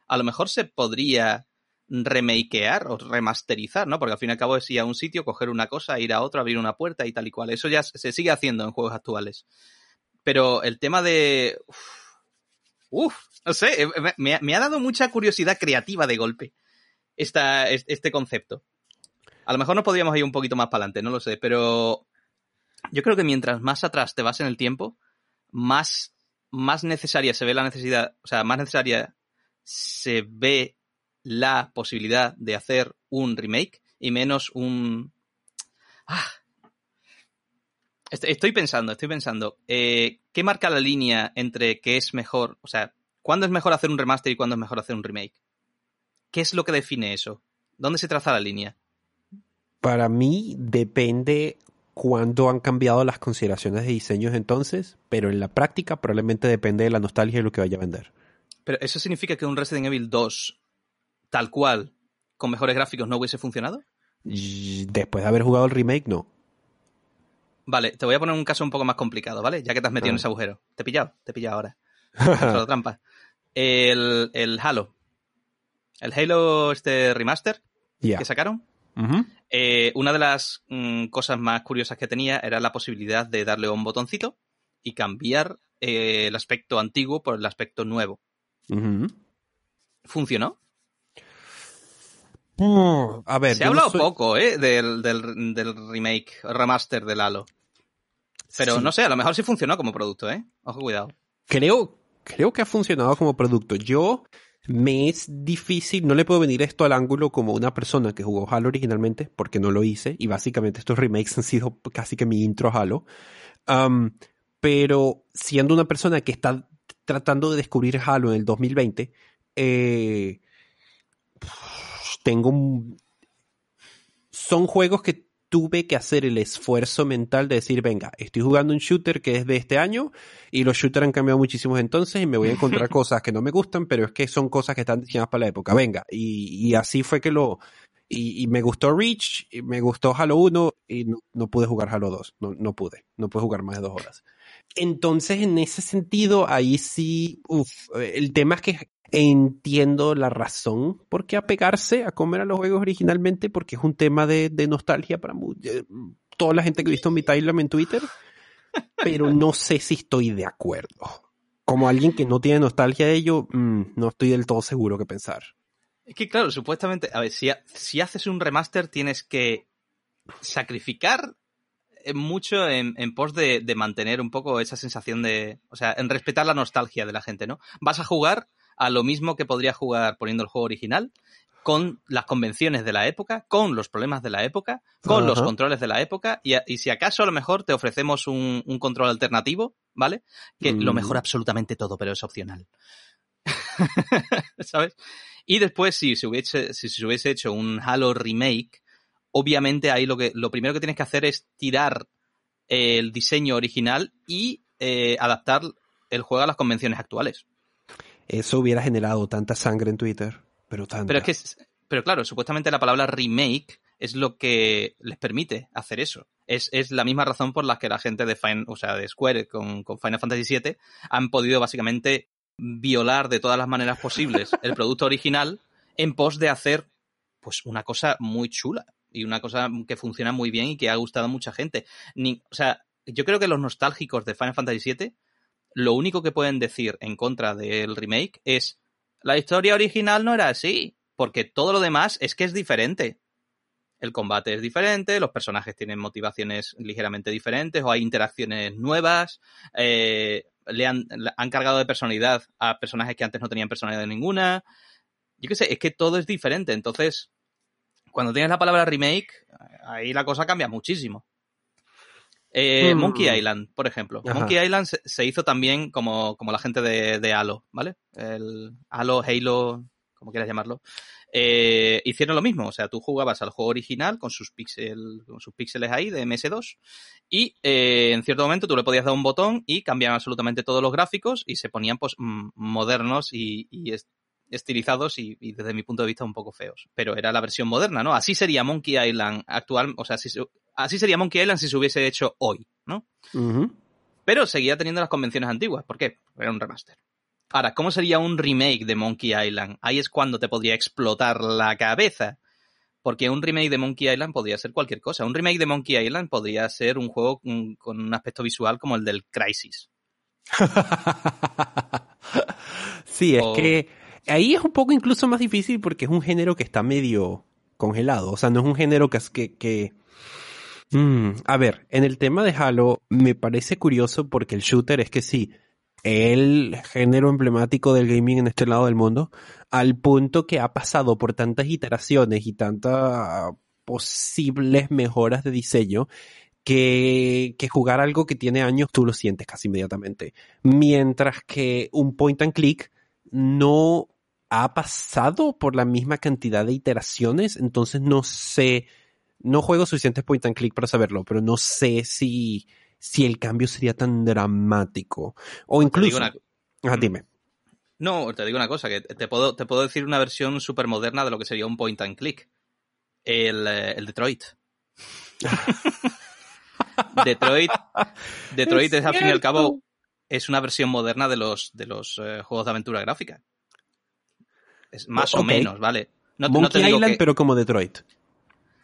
S2: a lo mejor se podría remakear o remasterizar, ¿no? Porque al fin y al cabo es ir a un sitio, coger una cosa, ir a otro, abrir una puerta y tal y cual. Eso ya se sigue haciendo en juegos actuales. Pero el tema de... Uf, no sé, eh, me, ha dado mucha curiosidad creativa de golpe este concepto. A lo mejor nos podríamos ir un poquito más para adelante, no lo sé, pero yo creo que mientras más atrás te vas en el tiempo, más, más necesaria se ve la necesidad, o sea, más necesaria se ve la posibilidad de hacer un remake y menos un... Ah. Estoy pensando, estoy pensando, eh, ¿qué marca la línea entre qué es mejor, o sea, cuándo es mejor hacer un remaster y cuándo es mejor hacer un remake? ¿Qué es lo que define eso? ¿Dónde se traza la línea?
S1: Para mí depende cuándo han cambiado las consideraciones de diseños entonces, pero en la práctica probablemente depende de la nostalgia y lo que vaya a vender.
S2: Pero eso significa que un Resident Evil 2 tal cual, con mejores gráficos, no hubiese funcionado?
S1: Después de haber jugado el remake, no.
S2: Vale, te voy a poner un caso un poco más complicado, ¿vale? Ya que te has metido en ah. ese agujero. Te he pillado, te he pillado ahora. la trampa. El, el, Halo. El Halo este remaster que sacaron. Eh, una de las mm, cosas más curiosas que tenía era la posibilidad de darle un botoncito y cambiar eh, el aspecto antiguo por el aspecto nuevo. ¿Funcionó?
S1: a ver,
S2: se ha hablado poco ¿eh? del, remake, remaster del Halo. Pero no sé, a lo mejor sí funcionó como producto, ¿eh? Ojo, cuidado.
S1: Creo, creo que ha funcionado como producto. Yo me es difícil, no le puedo venir esto al ángulo como una persona que jugó Halo originalmente, porque no lo hice, y básicamente estos remakes han sido casi que mi intro a Halo. pero siendo una persona que está tratando de descubrir Halo en el 2020, eh, tengo Son juegos que tuve que hacer el esfuerzo mental de decir, venga, estoy jugando un shooter que es de este año y los shooters han cambiado muchísimos entonces y me voy a encontrar cosas que no me gustan, pero es que son cosas que están diseñadas para la época. Venga, y, así fue que lo... Y, me gustó Reach, y me gustó Halo 1 y no, pude jugar Halo 2, no, no pude, no pude jugar más de dos horas. Entonces, en ese sentido, ahí sí, uff, el tema es que entiendo la razón por qué apegarse a comer a los juegos originalmente, porque es un tema de, nostalgia para eh, toda la gente que he visto mi timeline en Twitter, pero no sé si estoy de acuerdo. Como alguien que no tiene nostalgia de ello, mm, no estoy del todo seguro que pensar.
S2: Es que claro, supuestamente, a ver, si, si haces un remaster tienes que sacrificar mucho en, pos de, mantener un poco esa sensación de, o sea, en respetar la nostalgia de la gente, ¿no? Vas a jugar a lo mismo que podría jugar poniendo el juego original, con las convenciones de la época, con los problemas de la época, con los controles de la época, y, si acaso a lo mejor te ofrecemos un, control alternativo, ¿vale? Que lo mm. mejora absolutamente todo, pero es opcional. ¿Sabes? Y después, si se hubiese, si se hubiese hecho un Halo remake, obviamente ahí lo que lo primero que tienes que hacer es tirar el diseño original y eh, adaptar el juego a las convenciones actuales.
S1: Eso hubiera generado tanta sangre en Twitter, pero tanta.
S2: Pero es que, pero claro, supuestamente la palabra remake es lo que les permite hacer eso. Es, la misma razón por la que la gente de, o sea, de Square con, con Final Fantasy VII han podido básicamente violar de todas las maneras posibles el producto original en pos de hacer pues una cosa muy chula y una cosa que funciona muy bien y que ha gustado a mucha gente. Ni, o sea, yo creo que los nostálgicos de Final Fantasy VII lo único que pueden decir en contra del remake es la historia original no era así, porque todo lo demás es que es diferente. El combate es diferente, los personajes tienen motivaciones ligeramente diferentes o hay interacciones nuevas, eh, le, han, han, cargado de personalidad a personajes que antes no tenían personalidad ninguna. Yo qué sé, es que todo es diferente. Entonces, cuando tienes la palabra remake, ahí la cosa cambia muchísimo. Eh, hmm. Monkey Island, por ejemplo. Monkey Island se, hizo también como, como la gente de, de, Halo, ¿vale? El Halo, Halo, como quieras llamarlo. Eh, hicieron lo mismo, o sea, tú jugabas al juego original con sus, pixel, con sus píxeles ahí de MS2 y eh, en cierto momento tú le podías dar un botón y cambiaban absolutamente todos los gráficos y se ponían pues modernos y, estilizados y, desde mi punto de vista un poco feos. Pero era la versión moderna, ¿no? Así sería Monkey Island actual, o sea, así sería Monkey Island si se hubiese hecho hoy, ¿no? Pero seguía teniendo las convenciones antiguas. ¿Por qué? Era un remaster. Ahora, ¿cómo sería un remake de Monkey Island? Ahí es cuando te podría explotar la cabeza. Porque un remake de Monkey Island podría ser cualquier cosa. Un remake de Monkey Island podría ser un juego con un aspecto visual como el del Crisis.
S1: sí, es que ahí es un poco incluso más difícil porque es un género que está medio congelado. O sea, no es un género que, que, que Mm, a ver, en el tema de Halo me parece curioso porque el shooter es que sí, el género emblemático del gaming en este lado del mundo, al punto que ha pasado por tantas iteraciones y tantas posibles mejoras de diseño que, que, jugar algo que tiene años tú lo sientes casi inmediatamente. Mientras que un point and click no ha pasado por la misma cantidad de iteraciones, entonces no sé no juego suficientes point and click para saberlo, pero no sé si, si el cambio sería tan dramático. O incluso. Una... dime.
S2: No, te digo una cosa, que te puedo, te puedo decir una versión súper moderna de lo que sería un point and click. El, eh, el Detroit. Detroit, Detroit es, al fin y al cabo es una versión moderna de los, de los eh, juegos de aventura gráfica. Es más o menos, ¿vale?
S1: No, Monkey Island, pero como Detroit.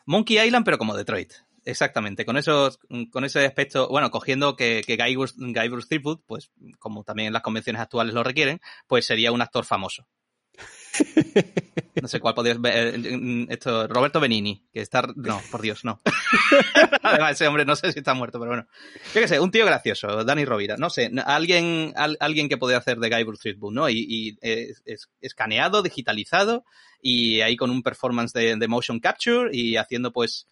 S2: Monkey Island, pero como Detroit. Exactamente, con esos, con ese aspecto, bueno, cogiendo que, que Guy, Bruce, Threepwood, pues como también las convenciones actuales lo requieren, pues sería un actor famoso. No sé cuál podrías ver. Eh, esto, Roberto Benini, que está. No, por Dios, no. Además, ese hombre no sé si está muerto, pero bueno. Yo qué sé, un tío gracioso, Danny Rovira. No sé, alguien, alguien que podría hacer de Guy Threepwood, ¿no? Y, es, escaneado, digitalizado y ahí con un performance de, de, motion capture y haciendo pues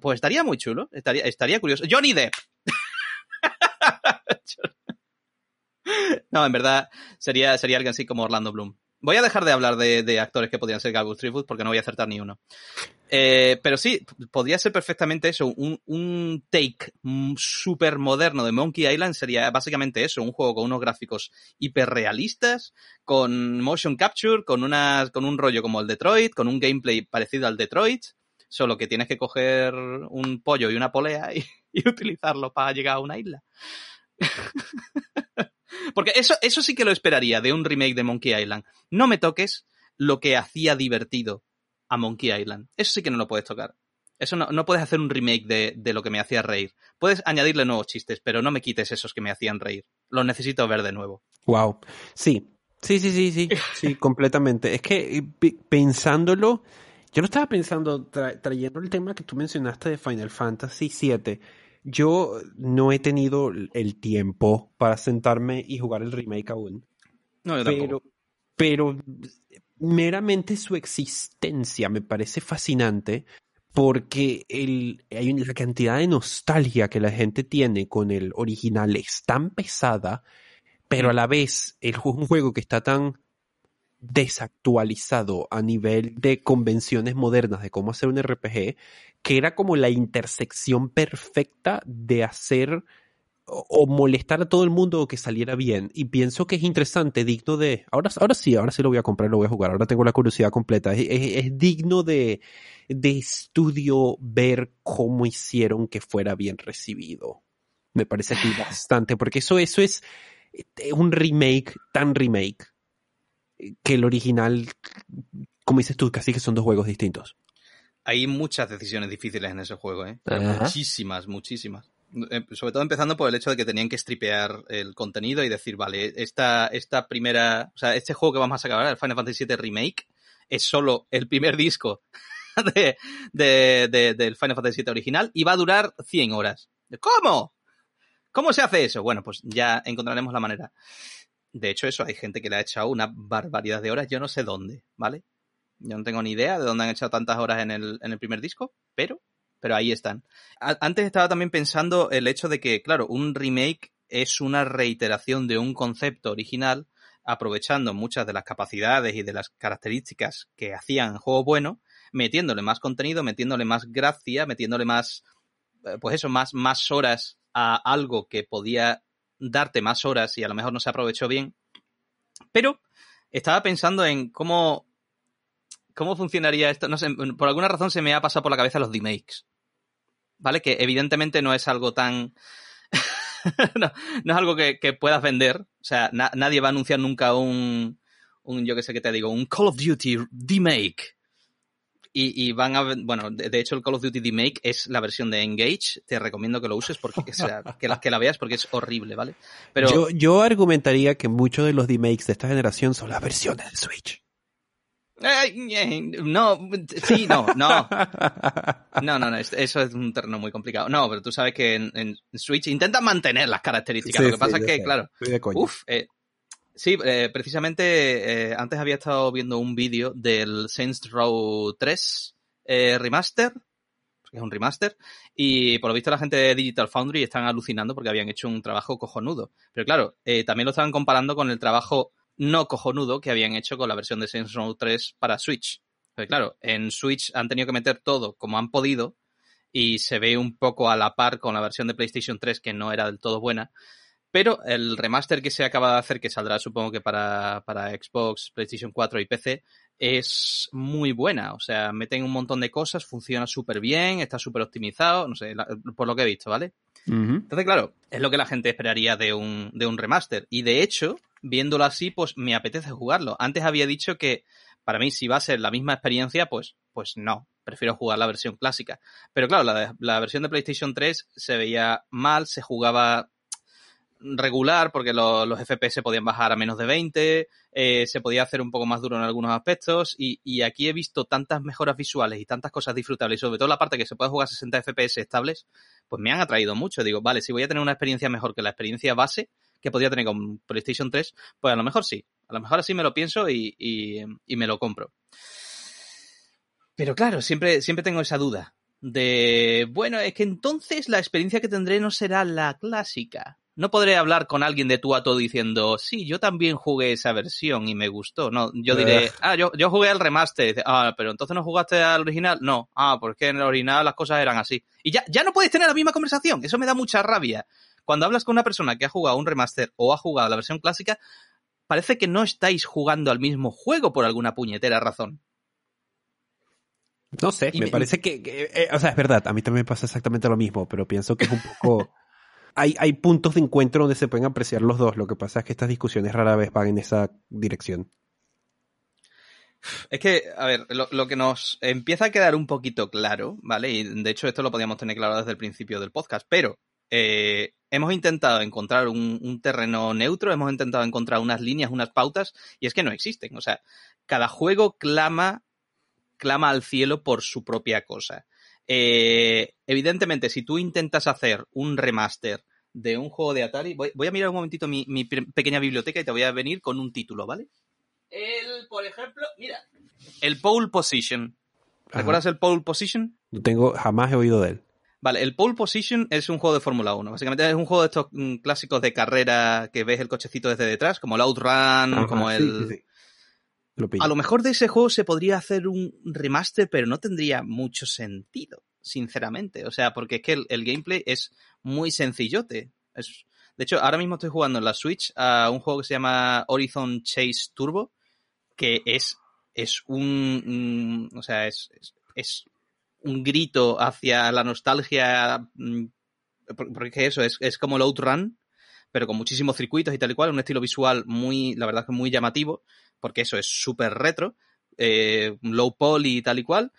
S2: pues estaría muy chulo estaría estaría curioso Johnny Depp no en verdad sería sería alguien así como Orlando Bloom voy a dejar de hablar de, actores que podrían ser Galgus Threepwood porque no voy a acertar ni uno. Eh, pero sí, podría ser perfectamente eso. Un, take súper moderno de Monkey Island sería básicamente eso. Un juego con unos gráficos hiperrealistas, con motion capture, con, unas, con un rollo como el Detroit, con un gameplay parecido al Detroit. Solo que tienes que coger un pollo y una polea y utilizarlo para llegar a una isla. Porque eso, eso sí que lo esperaría de un remake de Monkey Island. No me toques lo que hacía divertido a Monkey Island. Eso sí que no lo puedes tocar. Eso no, no puedes hacer un remake de, de, lo que me hacía reír. Puedes añadirle nuevos chistes, pero no me quites esos que me hacían reír. Los necesito ver de nuevo.
S1: Wow. Sí. Sí, sí, sí, sí. Sí, completamente. Es que eh, pensándolo, yo lo estaba pensando trayendo el tema que tú mencionaste de Final Fantasy VII Yo no he tenido el tiempo para sentarme y jugar el remake aún.
S2: No, yo
S1: pero, pero meramente su existencia me parece fascinante porque el, hay una cantidad de nostalgia que la gente tiene con el original es tan pesada, pero a la vez es un juego que está tan desactualizado a nivel de convenciones modernas de cómo hacer un RPG, que era como la intersección perfecta de hacer o molestar a todo el mundo o que saliera bien. Y pienso que es interesante, digno de... Ahora, ahora sí, ahora sí lo voy a comprar, lo voy a jugar. Ahora tengo la curiosidad completa. Es, es, es digno de, de estudio ver cómo hicieron que fuera bien recibido. Me parece aquí bastante, porque eso, eso es un remake, tan remake, que el original, como dices tú, casi que son dos juegos distintos.
S2: Hay muchas decisiones difíciles en ese juego, ¿eh? Muchísimas, muchísimas. Eh, sobre todo empezando por el hecho de que tenían que stripear el contenido y decir, vale, esta, esta primera, o sea, este juego que vamos a sacar ahora, el Final Fantasy VII Remake, es solo el primer disco de, de, de, del Final Fantasy VII original y va a durar 100 horas. ¿Cómo? ¿Cómo se hace eso? Bueno, pues ya encontraremos la manera. De hecho, eso, hay gente que le ha echado una barbaridad de horas, yo no sé dónde, ¿vale? Yo no tengo ni idea de dónde han echado tantas horas en el, en el primer disco, pero pero ahí están. Antes estaba también pensando el hecho de que, claro, un remake es una reiteración de un concepto original, aprovechando muchas de las capacidades y de las características que hacían juego bueno, metiéndole más contenido, metiéndole más gracia, metiéndole más, pues eso, más, más horas a algo que podía darte más horas y a lo mejor no se aprovechó bien. Pero estaba pensando en cómo, cómo funcionaría esto. No sé, por alguna razón se me ha pasado por la cabeza los remakes. ¿vale? Que evidentemente no es algo tan... no, es algo que, que puedas vender. O sea, na nadie va a anunciar nunca un, un, yo que sé qué te digo, un Call of Duty remake. Y, y van a, bueno, de, de, hecho el Call of Duty remake es la versión de Engage. Te recomiendo que lo uses porque, o sea, que, la, que la veas porque es horrible, ¿vale?
S1: Pero yo, yo argumentaría que muchos de los remakes de esta generación son las versiones de Switch.
S2: No, sí, no, no. No, no, no, eso es un terreno muy complicado. No, pero tú sabes que en, en Switch intentan mantener las características. Sí, Lo que pasa es que, sé. claro, uff, eh, sí, eh, precisamente eh, antes había estado viendo un vídeo del Saints Row 3 eh, remaster, que es un remaster, y por lo visto la gente de Digital Foundry están alucinando porque habían hecho un trabajo cojonudo. Pero claro, también lo estaban comparando con el trabajo no cojonudo que habían hecho con la versión de Saints Row 3 para Switch. Porque claro, en Switch han tenido que meter todo como han podido y se ve un poco a la par con la versión de PlayStation 3 que no era del todo buena. Pero el remaster que se acaba de hacer, que saldrá supongo que para, para Xbox, PlayStation 4 y PC, es muy buena. O sea, meten un montón de cosas, funciona súper bien, está súper optimizado, no sé, la, por lo que he visto, ¿vale? Uh -huh. Entonces, claro, es lo que la gente esperaría de un, de un remaster. Y de hecho, viéndolo así, pues me apetece jugarlo. Antes había dicho que para mí, si va a ser la misma experiencia, pues, pues no. Prefiero jugar la versión clásica. Pero claro, la, la versión de PlayStation 3 se veía mal, se jugaba regular porque lo, los FPS podían bajar a menos de 20, eh, se podía hacer un poco más duro en algunos aspectos y, aquí he visto tantas mejoras visuales y tantas cosas disfrutables y sobre todo la parte que se puede jugar a 60 FPS estables, pues me han atraído mucho. Digo, vale, si voy a tener una experiencia mejor que la experiencia base que podía tener con PlayStation 3, pues a lo mejor sí. A lo mejor así me lo pienso y, y, y me lo compro. Pero claro, siempre, siempre tengo esa duda de, bueno, es que entonces la experiencia que tendré no será la clásica no podré hablar con alguien de tú a todo diciendo, sí, yo también jugué esa versión y me gustó. No, yo diré, ah, yo, yo jugué al remaster. Ah, pero entonces no jugaste al original. No, ah, porque en el original las cosas eran así. Y ya, ya no puedes tener la misma conversación. Eso me da mucha rabia. Cuando hablas con una persona que ha jugado un remaster o ha jugado la versión clásica, parece que no estáis jugando al mismo juego por alguna puñetera razón.
S1: No sé, me, me, parece que, que eh, o sea, es verdad, a mí también me pasa exactamente lo mismo, pero pienso que es un poco hay, puntos de encuentro donde se pueden apreciar los dos. Lo que pasa es que estas discusiones rara vez van en esa dirección.
S2: Es que, a ver, lo, lo, que nos empieza a quedar un poquito claro, ¿vale? Y de hecho esto lo podíamos tener claro desde el principio del podcast, pero eh, hemos intentado encontrar un, un, terreno neutro, hemos intentado encontrar unas líneas, unas pautas, y es que no existen. O sea, cada juego clama, clama al cielo por su propia cosa. Eh, evidentemente, si tú intentas hacer un remaster de un juego de Atari, voy, voy a mirar un momentito mi, mi, pequeña biblioteca y te voy a venir con un título, ¿vale? El, por ejemplo, mira, el Pole Position. ¿Recuerdas el Pole Position?
S1: No tengo, jamás he oído de él.
S2: Vale, el Pole Position es un juego de Fórmula 1. Básicamente es un juego de estos mm, clásicos de carrera que ves el cochecito desde detrás, como el Outrun, como el... a lo mejor de ese juego se podría hacer un remaster, pero no tendría mucho sentido, sinceramente. O sea, porque es que el, gameplay es muy sencillote. De hecho, ahora mismo estoy jugando en la Switch a un juego que se llama Horizon Chase Turbo, que es, es un... o sea, es, es un grito hacia la nostalgia, mm, porque eso es, es como el Outrun, pero con muchísimos circuitos y tal y cual, un estilo visual muy, la verdad que muy llamativo, porque eso es súper retro, eh, low poly y tal y cual,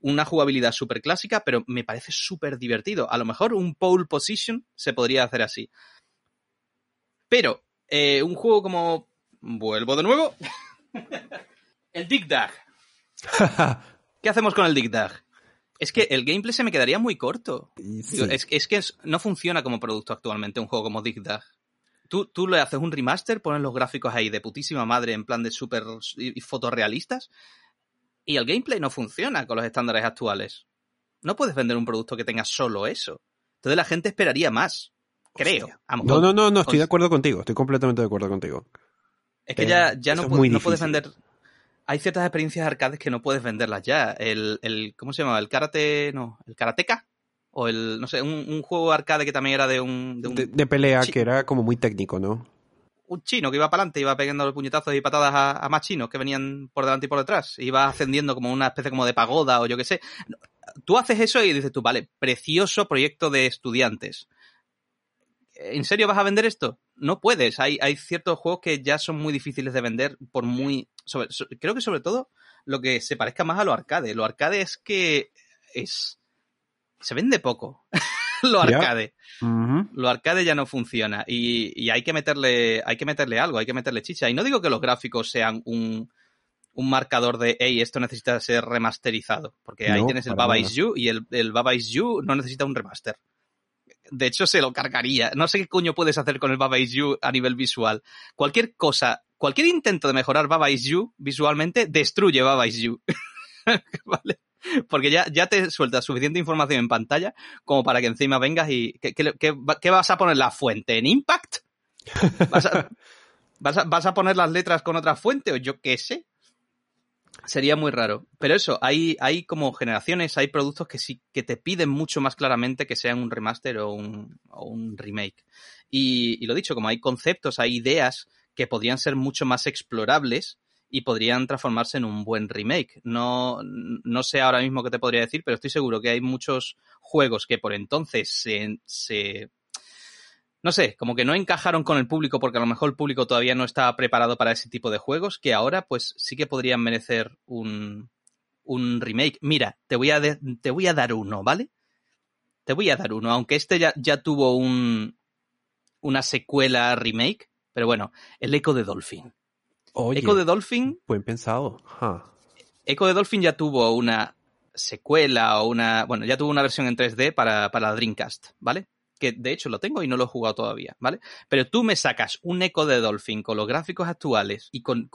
S2: una jugabilidad súper clásica, pero me parece súper divertido. A lo mejor un pole position se podría hacer así. Pero, eh, un juego como... Vuelvo de nuevo. el Dig Dag. ¿Qué hacemos con el Dig Dag? Es que el gameplay se me quedaría muy corto. es, que no funciona como producto actualmente un juego como Dig Dag. Tú, tú le haces un remaster, pones los gráficos ahí de putísima madre en plan de súper fotorrealistas y el gameplay no funciona con los estándares actuales. No puedes vender un producto que tenga solo eso. Entonces la gente esperaría más. Creo.
S1: No, no, no, no, estoy de acuerdo contigo. Estoy completamente de acuerdo contigo.
S2: Es que ya, ya no, no puedes vender hay ciertas experiencias arcades que no puedes venderlas ya. El, el ¿cómo se llama? El karate, no, el karateka o el, no sé, un, juego arcade que también era de un...
S1: De, pelea, que era como muy técnico, ¿no?
S2: Un chino que iba para adelante, iba pegando los puñetazos y patadas a, más chinos que venían por delante y por detrás. Iba ascendiendo como una especie como de pagoda o yo qué sé. Tú haces eso y dices tú, vale, precioso proyecto de estudiantes. ¿En serio vas a vender esto? No puedes. Hay, hay ciertos juegos que ya son muy difíciles de vender por muy creo que sobre todo lo que se parezca más a lo arcade. Lo arcade es que es. Se vende poco. lo arcade. Lo arcade ya no funciona. Y, hay que meterle. Hay que meterle algo, hay que meterle chicha. Y no digo que los gráficos sean un, un marcador de hey, esto necesita ser remasterizado. Porque ahí tienes el Baba Is You y el, el Baba Is You no necesita un remaster. De hecho, se lo cargaría. No sé qué coño puedes hacer con el Baba Is You a nivel visual. Cualquier cosa cualquier intento de mejorar Baba Is You visualmente destruye Baba Is You. ¿Vale? Porque ya, ya te suelta suficiente información en pantalla como para que encima vengas y. ¿Qué, vas a poner la fuente? ¿En Impact? ¿Vas a, poner las letras con otra fuente? O yo qué sé. Sería muy raro. Pero eso, hay, hay como generaciones, hay productos que sí, que te piden mucho más claramente que sean un remaster o un, remake. Y, y, lo dicho, como hay conceptos, hay ideas que podrían ser mucho más explorables y podrían transformarse en un buen remake. No, no sé ahora mismo qué te podría decir, pero estoy seguro que hay muchos juegos que por entonces se, se no sé, como que no encajaron con el público porque a lo mejor el público todavía no estaba preparado para ese tipo de juegos, que ahora pues sí que podrían merecer un, un remake. Mira, te voy, a te voy a dar uno, ¿vale? Te voy a dar uno, aunque este ya, ya tuvo un, una secuela remake, pero bueno, el Eco de Dolphin. Eco de Dolphin.
S1: Buen pensado.
S2: Eco de Dolphin ya tuvo una secuela o una. Bueno, ya tuvo una versión en 3D para, para la Dreamcast, ¿vale? Que de hecho lo tengo y no lo he jugado todavía, ¿vale? Pero tú me sacas un Eco de Dolphin con los gráficos actuales y con,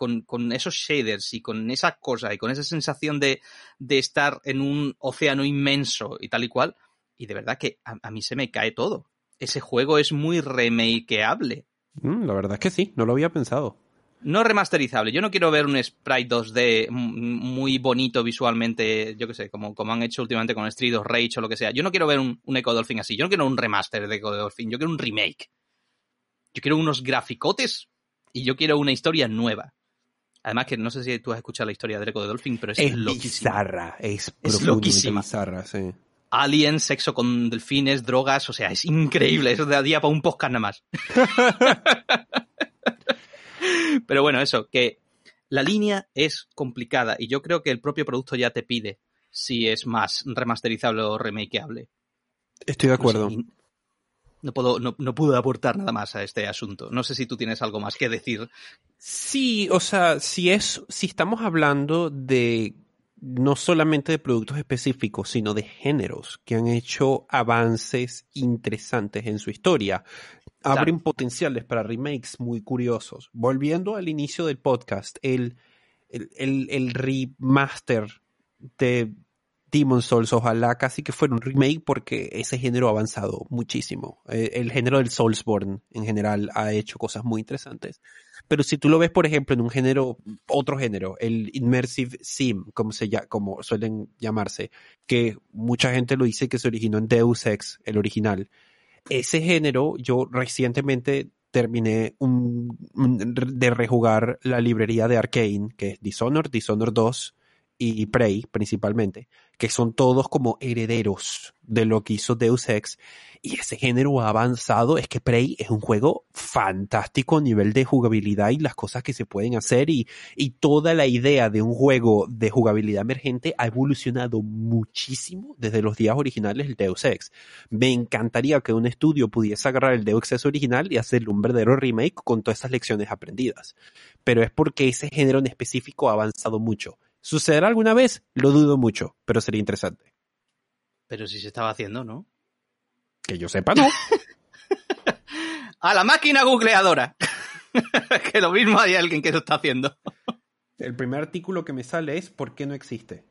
S2: esos shaders y con esas cosas y con esa sensación de, de, estar en un océano inmenso y tal y cual. Y de verdad que a, a mí se me cae todo. Ese juego es muy remakeable.
S1: Mm, la verdad es que sí, no lo había pensado.
S2: No remasterizable. Yo no quiero ver un sprite 2D muy bonito visualmente, yo qué sé, como, como han hecho últimamente con Street of Rage o lo que sea. Yo no quiero ver un, un Echo Dolphin así. Yo no quiero un remaster de Echo Dolphin. Yo quiero un remake. Yo quiero unos graficotes y yo quiero una historia nueva. Además que no sé si tú has escuchado la historia de Echo de Dolphin, pero es,
S1: es bizarra, es, es loquísima. bizarra, sí.
S2: Alien, sexo con delfines, drogas, o sea, es increíble, eso de día para un podcast nada más. Pero bueno, eso, que la línea es complicada y yo creo que el propio producto ya te pide si es más remasterizable o remakeable.
S1: Estoy de acuerdo.
S2: No, puedo, no, no puedo aportar nada más a este asunto. No sé si tú tienes algo más que decir.
S1: Sí, o sea, si es, si estamos hablando de no solamente de productos específicos, sino de géneros que han hecho avances interesantes en su historia. Abren potenciales para remakes muy curiosos. Volviendo al inicio del podcast, el, el, el remaster de Demon Souls, ojalá casi que fuera un remake porque ese género ha avanzado muchísimo. Eh, el género del Soulsborne en general ha hecho cosas muy interesantes. Pero si tú lo ves, por ejemplo, en un género, otro género, el Immersive Sim, como, se, como suelen llamarse, que mucha gente lo dice que se originó en Deus Ex, el original. Ese género, yo recientemente terminé de rejugar la librería de Arkane, que es Dishonored, Dishonored 2, y Prey principalmente, que son todos como herederos de lo que hizo Deus Ex. Y ese género ha avanzado. Es que Prey es un juego fantástico a nivel de jugabilidad y las cosas que se pueden hacer. Y, y toda la idea de un juego de jugabilidad emergente ha evolucionado muchísimo desde los días originales del Deus Ex. Me encantaría que un estudio pudiese agarrar el Deus Ex original y hacerle un verdadero remake con todas esas lecciones aprendidas. Pero es porque ese género en específico ha avanzado mucho ¿Sucederá alguna vez? Lo dudo mucho, pero sería interesante.
S2: Pero si se estaba haciendo, ¿no?
S1: Que yo sepa, no.
S2: a la máquina googleadora. que lo mismo hay alguien que lo está haciendo.
S1: El primer artículo que me sale es ¿por qué no existe?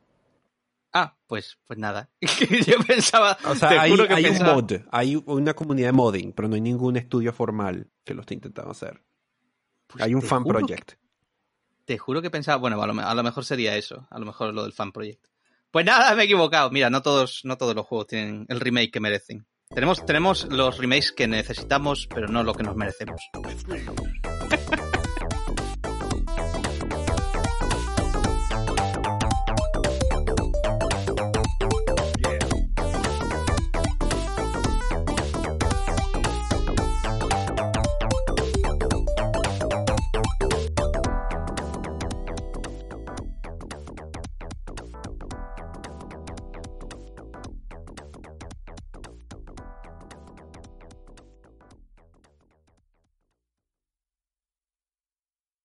S2: Ah, pues, pues nada. yo pensaba.
S1: O sea, hay, un mod, hay una comunidad de modding, pero no hay ningún estudio formal que lo esté intentando hacer. Pues hay un fan project.
S2: Te juro que pensaba, bueno, a lo, mejor sería eso, a lo mejor lo del fan project. Pues nada, me he equivocado. Mira, no todos, no todos los juegos tienen el remake que merecen. Tenemos, tenemos los remakes que necesitamos, pero no lo que nos merecemos.